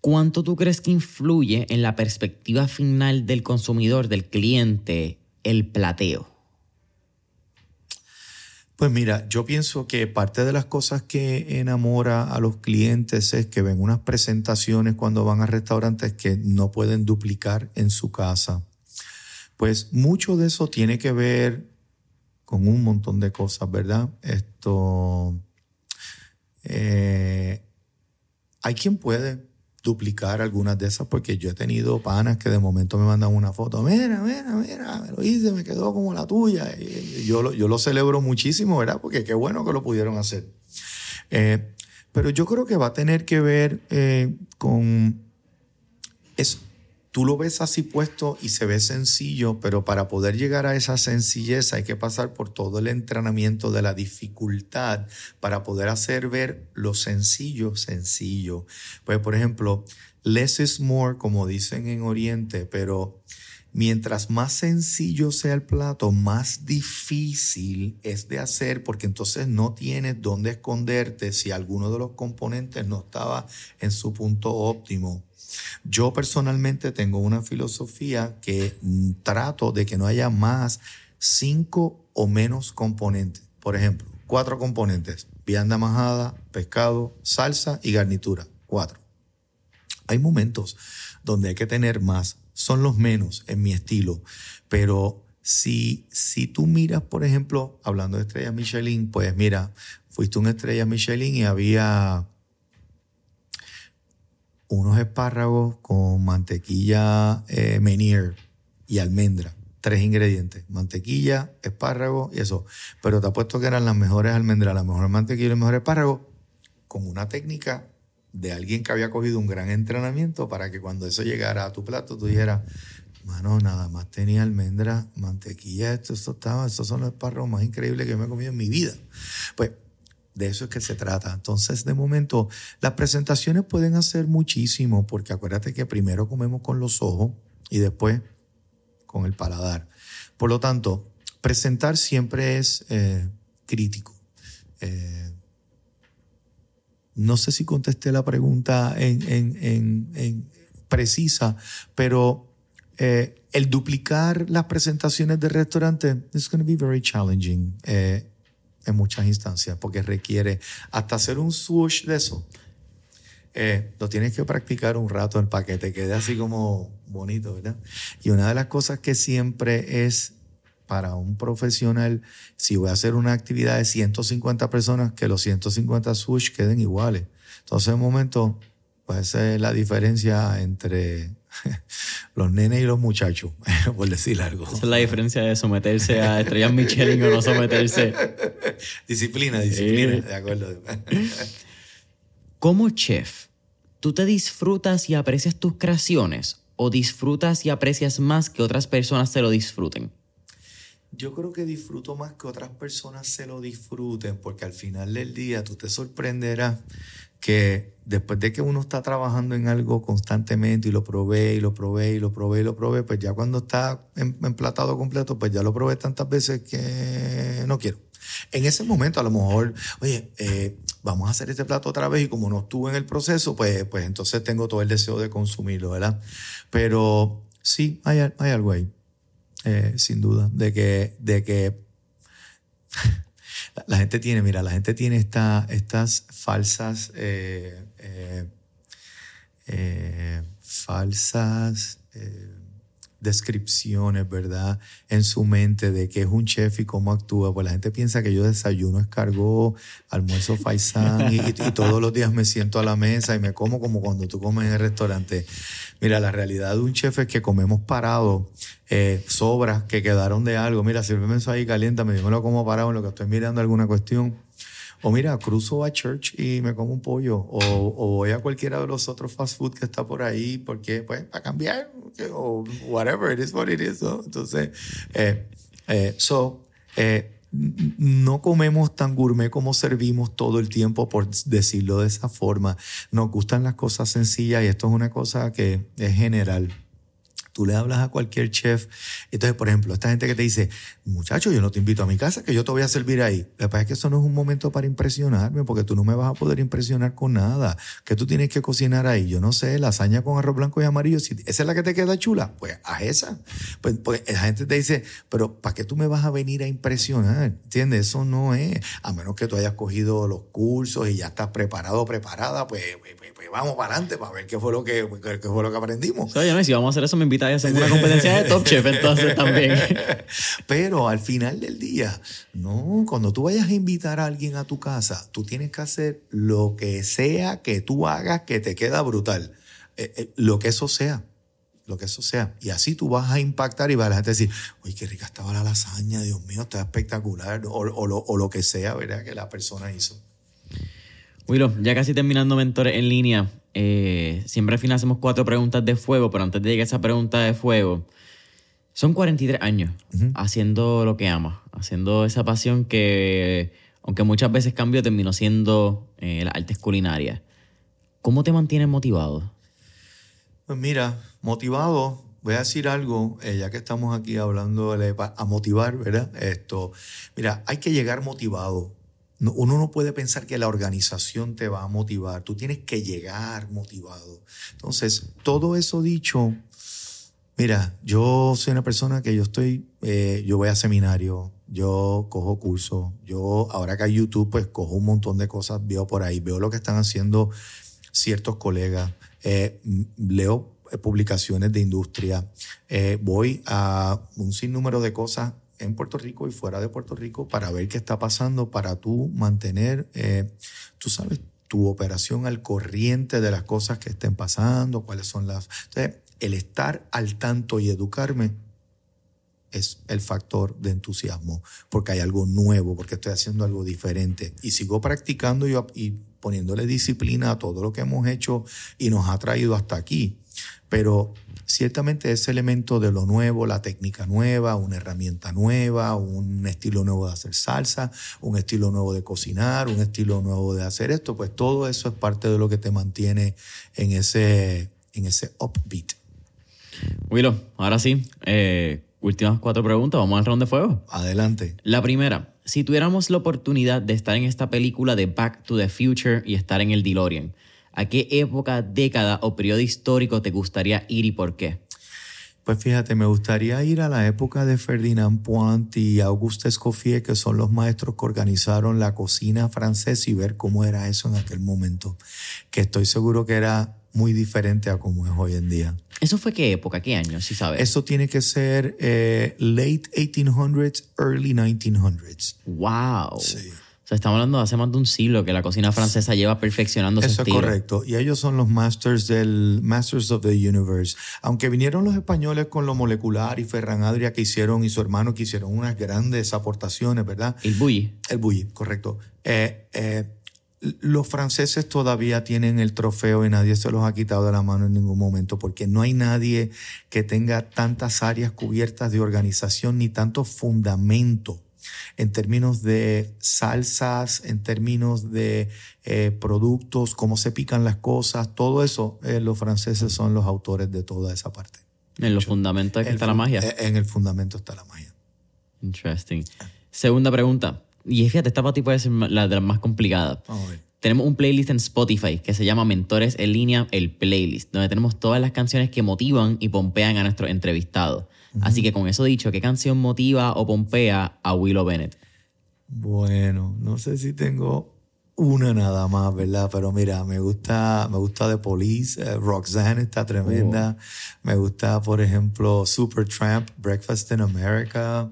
¿Cuánto tú crees que influye en la perspectiva final del consumidor, del cliente, el plateo? Pues mira, yo pienso que parte de las cosas que enamora a los clientes es que ven unas presentaciones cuando van a restaurantes que no pueden duplicar en su casa. Pues mucho de eso tiene que ver con un montón de cosas, ¿verdad? Esto. eh, hay quien puede duplicar algunas de esas porque yo he tenido panas que de momento me mandan una foto, mira, mira, mira, me lo hice, me quedó como la tuya. Yo, lo- yo lo celebro muchísimo, ¿verdad? Porque qué bueno que lo pudieron hacer. Eh, pero yo creo que va a tener que ver eh, con... Es, tú lo ves así puesto y se ve sencillo, pero para poder llegar a esa sencillez hay que pasar por todo el entrenamiento de la dificultad para poder hacer ver lo sencillo sencillo. Pues, por ejemplo, less is more, como dicen en Oriente, pero mientras más sencillo sea el plato, más difícil es de hacer porque entonces no tienes dónde esconderte si alguno de los componentes no estaba en su punto óptimo. Yo personalmente tengo una filosofía que mm, trato de que no haya más cinco o menos componentes. Por ejemplo, cuatro componentes. Vianda majada, pescado, salsa y garnitura. Cuatro. Hay momentos donde hay que tener más. Son los menos en mi estilo. Pero si, si tú miras, por ejemplo, hablando de estrellas Michelin, pues mira, fuiste una estrella Michelin y había unos espárragos con mantequilla eh, y almendra. Tres ingredientes, mantequilla, espárrago y eso. Pero te apuesto que eran las mejores almendras, la mejor mantequilla y el mejor espárrago, con una técnica de alguien que había cogido un gran entrenamiento para que cuando eso llegara a tu plato tú dijeras, mano, nada más tenía almendra, mantequilla, esto, esto estaba, estos son los espárragos más increíbles que me he comido en mi vida. Pues de eso es que se trata. Entonces, de momento, las presentaciones pueden hacer muchísimo, porque acuérdate que primero comemos con los ojos y después con el paladar. Por lo tanto, presentar siempre es eh, crítico. Eh, no sé si contesté la pregunta en, precisa, pero eh, el duplicar las presentaciones de restaurante es going to be very challenging en muchas instancias, porque requiere hasta hacer un swoosh de eso. Eh, lo tienes que practicar un rato para que te quede así como bonito, ¿verdad? Y una de las cosas que siempre es para un profesional, si voy a hacer una actividad de 150 personas, que los 150 swoosh queden iguales. Entonces, en un momento, pues esa es la diferencia entre los nenes y los muchachos, por decir algo. Esa es la diferencia de someterse a estrellas Michelin o no someterse. Disciplina, disciplina, de acuerdo. Como chef, ¿tú te disfrutas y aprecias tus creaciones o disfrutas y aprecias más que otras personas se lo disfruten? Yo creo que disfruto más que otras personas se lo disfruten, porque al final del día tú te sorprenderás que después de que uno está trabajando en algo constantemente y lo probé y lo probé y lo probé y lo probé, pues ya cuando está emplatado completo, pues ya lo probé tantas veces que no quiero. En ese momento a lo mejor, oye, eh, vamos a hacer este plato otra vez y como no estuve en el proceso, pues, pues entonces tengo todo el deseo de consumirlo, ¿verdad? Pero sí, hay, hay algo ahí, eh, sin duda, de que, de que la, gente tiene, mira, la gente tiene esta, estas falsas, eh, falsas descripciones, ¿verdad? En su mente de qué es un chef y cómo actúa. Pues la gente piensa que yo desayuno escargo, almuerzo faisán y, todos los días me siento a la mesa y me como como cuando tú comes en el restaurante. Mira, la realidad de un chef es que comemos parado, eh, sobras que quedaron de algo. Mira, sírveme eso ahí, caliéntame, yo me lo como parado en lo que estoy mirando alguna cuestión o mira, cruzo a church y me como un pollo. O, voy a cualquiera de los otros fast food que está por ahí porque, pues, a cambiar. O whatever, it is what it is. Entonces, eh, eh, so, eh, no comemos tan gourmet como servimos todo el tiempo, por decirlo de esa forma. Nos gustan las cosas sencillas y esto es una cosa que es general. Tú le hablas a cualquier chef. Entonces, por ejemplo, esta gente que te dice, muchacho, yo no te invito a mi casa, que yo te voy a servir ahí. Lo que es que eso no es un momento para impresionarme, porque tú no me vas a poder impresionar con nada. Que tú tienes que cocinar ahí? Yo no sé, lasaña con arroz blanco y amarillo. Si esa es la que te queda chula, pues haz esa. Pues, pues la gente te dice, pero ¿para qué tú me vas a venir a impresionar? ¿Entiendes? Eso no es. A menos que tú hayas cogido los cursos y ya estás preparado preparada, pues, pues, pues, pues, vamos para adelante para ver qué fue lo que, qué fue lo que aprendimos. Oye, si vamos a hacer eso, me invitas hacer una competencia de Top Chef entonces también. Pero al final del día, no, cuando tú vayas a invitar a alguien a tu casa, tú tienes que hacer lo que sea que tú hagas que te queda brutal. Eh, eh, lo que eso sea lo que eso sea. Y así tú vas a impactar y vas a la gente decir, uy, qué rica estaba la lasaña, Dios mío, está espectacular, o, o, lo, que sea, ¿verdad? Que la persona hizo. Willow, ya casi terminando Mentores en línea, eh, siempre al final hacemos cuatro preguntas de fuego, pero antes de llegar a esa pregunta de fuego, son 43 años haciendo lo que amas, haciendo esa pasión que, aunque muchas veces cambió, terminó siendo eh, las artes culinarias. ¿Cómo te mantienes motivado? Pues mira, motivado, voy a decir algo, eh, ya que estamos aquí hablando a motivar, ¿verdad? Esto, mira, hay que llegar motivado uno no puede pensar que la organización te va a motivar, tú tienes que llegar motivado. Entonces, todo eso dicho, mira, yo soy una persona que yo estoy, eh, yo voy a seminario, yo cojo cursos, yo ahora que hay YouTube, pues cojo un montón de cosas, veo por ahí, veo lo que están haciendo ciertos colegas, eh, leo publicaciones de industria, eh, voy a un sinnúmero de cosas en Puerto Rico y fuera de Puerto Rico para ver qué está pasando, para tú mantener, eh, tú sabes, tu operación al corriente de las cosas que estén pasando, cuáles son las... Entonces, el estar al tanto y educarme es el factor de entusiasmo, porque hay algo nuevo, porque estoy haciendo algo diferente y sigo practicando y, y poniéndole disciplina a todo lo que hemos hecho y nos ha traído hasta aquí. Pero ciertamente ese elemento de lo nuevo, la técnica nueva, una herramienta nueva, un estilo nuevo de hacer salsa, un estilo nuevo de cocinar, un estilo nuevo de hacer esto, pues todo eso es parte de lo que te mantiene en ese, en ese upbeat. Willow, ahora sí, eh, últimas cuatro preguntas, vamos al round de fuego. Adelante. La primera, si tuviéramos la oportunidad de estar en esta película de Back to the Future y estar en el DeLorean, ¿A qué época, década o periodo histórico te gustaría ir y por qué? Pues fíjate, me gustaría ir a la época de Ferdinand Point y Auguste Escoffier, que son los maestros que organizaron la cocina francesa y ver cómo era eso en aquel momento, que estoy seguro que era muy diferente a como es hoy en día. ¿Eso fue qué época, qué año, si sabes? Eso tiene que ser eh, late 1800s, early 1900s. ¡Wow! Sí sea, estamos hablando de hace más de un siglo que la cocina francesa lleva perfeccionando. Eso es correcto. Y ellos son los masters del Masters of the Universe. Aunque vinieron los españoles con lo molecular y Ferran Adria que hicieron y su hermano que hicieron unas grandes aportaciones, ¿verdad? El Bulli. El Bulli, correcto. Eh, eh, los franceses todavía tienen el trofeo y nadie se los ha quitado de la mano en ningún momento porque no hay nadie que tenga tantas áreas cubiertas de organización ni tanto fundamento en términos de salsas, en términos de eh, productos, cómo se pican las cosas, todo eso, eh, los franceses son los autores de toda esa parte. En los fundamentos está la magia. Eh, en el fundamento está la magia. Interesting. Segunda pregunta. Y fíjate, esta para ti puede ser la de las más complicadas. Tenemos un playlist en Spotify que se llama Mentores en línea, el playlist, donde tenemos todas las canciones que motivan y pompean a nuestros entrevistados. Así que con eso dicho, ¿qué canción motiva o pompea a Willow Bennett? Bueno, no sé si tengo una nada más, ¿verdad? Pero mira, me gusta, me gusta The Police, eh, Roxanne está tremenda. Oh. Me gusta, por ejemplo, Supertramp, Breakfast in America.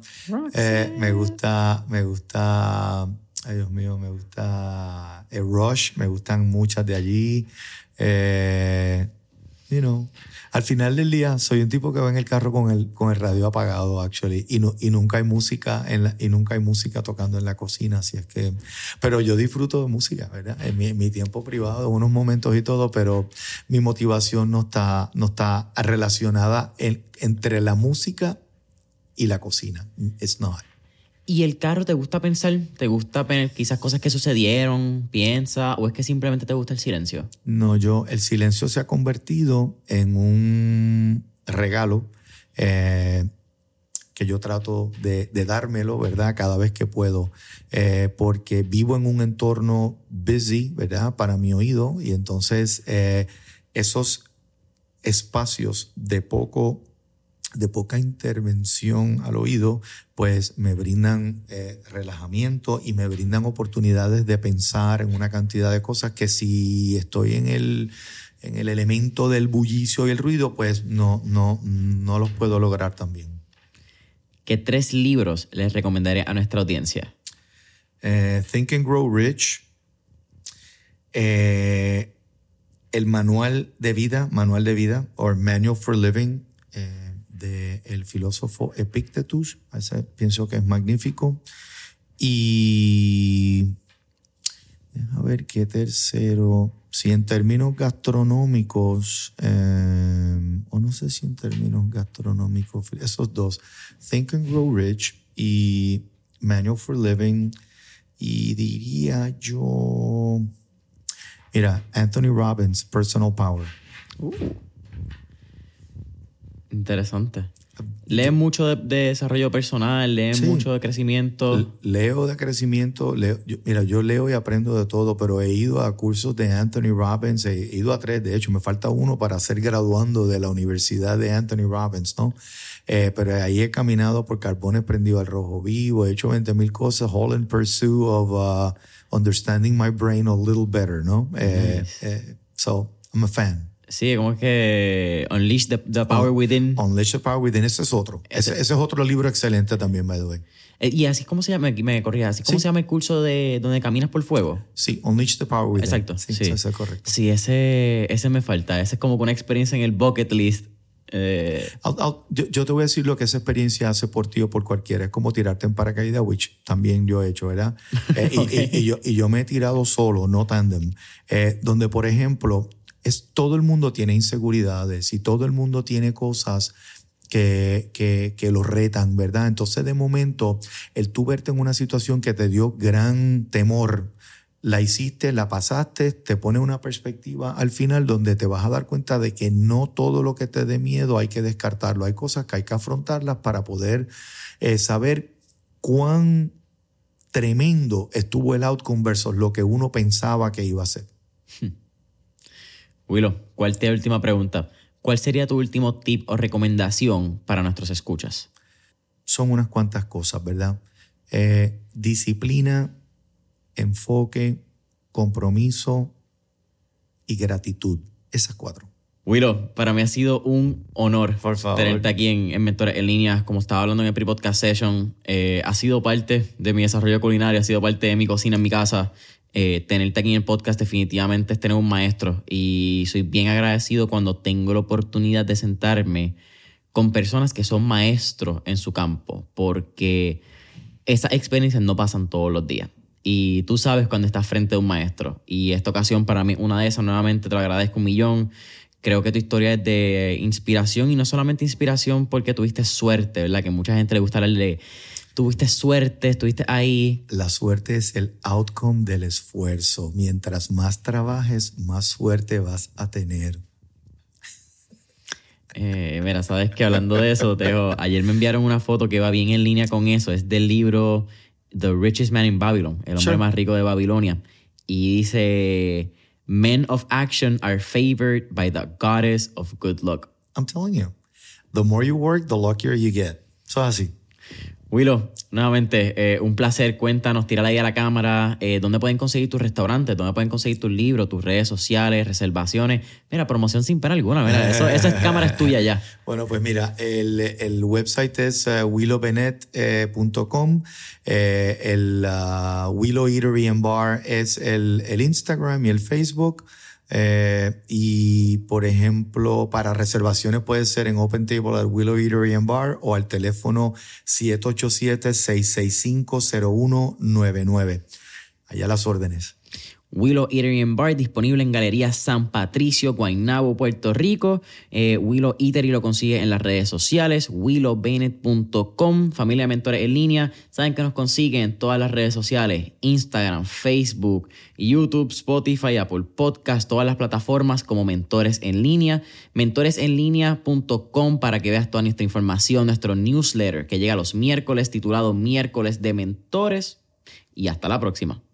Eh, me gusta, me gusta, ay Dios mío, me gusta eh, Rush, me gustan muchas de allí. You know, al final del día soy un tipo que va en el carro con el, con el radio apagado, actually, y, no, y nunca hay música en y nunca hay música tocando en la cocina, así es que, pero yo disfruto de música, ¿verdad? En mi, tiempo privado, en unos momentos y todo, pero mi motivación no está, no está relacionada entre la música y la cocina. It's not. ¿Y el carro te gusta pensar? ¿Te gusta quizás cosas que sucedieron? ¿Piensa? ¿O es que simplemente te gusta el silencio? No, yo, el silencio se ha convertido en un regalo eh, que yo trato de, dármelo, ¿verdad? Cada vez que puedo, eh, porque vivo en un entorno busy, ¿verdad? Para mi oído y entonces eh, esos espacios de poco de poca intervención al oído, pues me brindan eh, relajamiento y me brindan oportunidades de pensar en una cantidad de cosas que si estoy en el, en el elemento del bullicio y el ruido, pues no, no, no los puedo lograr también. ¿Qué tres libros les recomendaré a nuestra audiencia? Eh, Think and Grow Rich, eh, el manual de vida, manual de vida, o Manual for Living, del filósofo Epictetus, pienso que es magnífico. Y a ver qué tercero, si en términos gastronómicos, eh, o no sé si en términos gastronómicos, esos dos, Think and Grow Rich y Manual for Living, y diría yo, mira, Anthony Robbins, Personal Power. Uh. Interesante. ¿Lees mucho de, desarrollo personal? ¿Lees mucho de crecimiento? Leo de crecimiento. Leo, mira, yo leo y aprendo de todo, pero he ido a cursos de Anthony Robbins, he ido a tres, de hecho, me falta uno para ser graduando de la Universidad de Anthony Robbins, ¿no? Eh, pero ahí he caminado por carbones prendido al rojo vivo, he hecho 20 mil cosas, all in pursuit of uh, understanding my brain a little better, ¿no? Eh, eh, so, I'm a fan. Sí, como es que Unleash the, Power Within. Unleash the Power Within, ese es otro. Ese, es otro libro excelente también, by the way. Eh, y así como se llama, me corría, así como se llama el curso de donde caminas por fuego. Sí, Unleash the Power Within. Exacto, sí. sí. Eso es correcto. Sí, ese, ese me falta. Ese es como una experiencia en el bucket list. Eh. yo, te voy a decir lo que esa experiencia hace por ti o por cualquiera. Es como tirarte en paracaídas, which también yo he hecho, ¿verdad? Eh, y, yo, y, yo, me he tirado solo, no tandem. donde, por ejemplo, todo el mundo tiene inseguridades y todo el mundo tiene cosas que, que, que, lo retan, ¿verdad? Entonces, de momento, el tú verte en una situación que te dio gran temor, la hiciste, la pasaste, te pone una perspectiva al final donde te vas a dar cuenta de que no todo lo que te dé miedo hay que descartarlo. Hay cosas que hay que afrontarlas para poder eh, saber cuán tremendo estuvo el outcome versus lo que uno pensaba que iba a ser. Willow, ¿cuál te última pregunta? ¿Cuál sería tu último tip o recomendación para nuestros escuchas? Son unas cuantas cosas, ¿verdad? Eh, disciplina, enfoque, compromiso y gratitud. Esas cuatro. Willow, para mí ha sido un honor tenerte aquí en, en Mentores en Línea. Como estaba hablando en el pre-podcast session, eh, ha sido parte de mi desarrollo culinario, ha sido parte de mi cocina en mi casa eh, tenerte aquí en el podcast definitivamente es tener un maestro y soy bien agradecido cuando tengo la oportunidad de sentarme con personas que son maestros en su campo, porque esas experiencias no pasan todos los días. Y tú sabes cuando estás frente a un maestro. Y esta ocasión para mí, una de esas, nuevamente te lo agradezco un millón. Creo que tu historia es de inspiración y no solamente inspiración porque tuviste suerte, ¿verdad? Que mucha gente le gusta hablar de tuviste suerte, estuviste ahí. La suerte es el outcome del esfuerzo. Mientras más trabajes, más suerte vas a tener. Eh, mira, sabes que hablando de eso, Teo, ayer me enviaron una foto que va bien en línea con eso. Es del libro The Richest Man in Babylon, el hombre más rico de Babilonia. Y dice: Men of action are favored by the goddess of good luck. I'm telling you, the more you work, the luckier you get. So así. Willow, nuevamente, eh, un placer. Cuéntanos, tírala ahí a la cámara. Eh, ¿Dónde pueden conseguir tus restaurantes? ¿Dónde pueden conseguir tus libros, tus redes sociales, reservaciones? Mira, promoción sin pena alguna. Mira, esa cámara es tuya ya. Bueno, pues mira, el, website es uh, willowbenet.com. el uh, Willow Eatery and Bar es el, el Instagram y el Facebook. Eh, y por ejemplo, para reservaciones puede ser en Open Table al Willow Eatery and Bar o al teléfono 787-665-0199. Allá las órdenes. Willow Eatery and Bar, disponible en Galería San Patricio, Guaynabo, Puerto Rico. Eh, Willow Eatery lo consigue en las redes sociales, willowbennett.com, familia de mentores en línea. Saben que nos consiguen en todas las redes sociales, Instagram, Facebook, YouTube, Spotify, Apple Podcast, todas las plataformas como Mentores en línea. Mentoresenlinea.com para que veas toda nuestra información, nuestro newsletter que llega los miércoles titulado Miércoles de Mentores. Y hasta la próxima.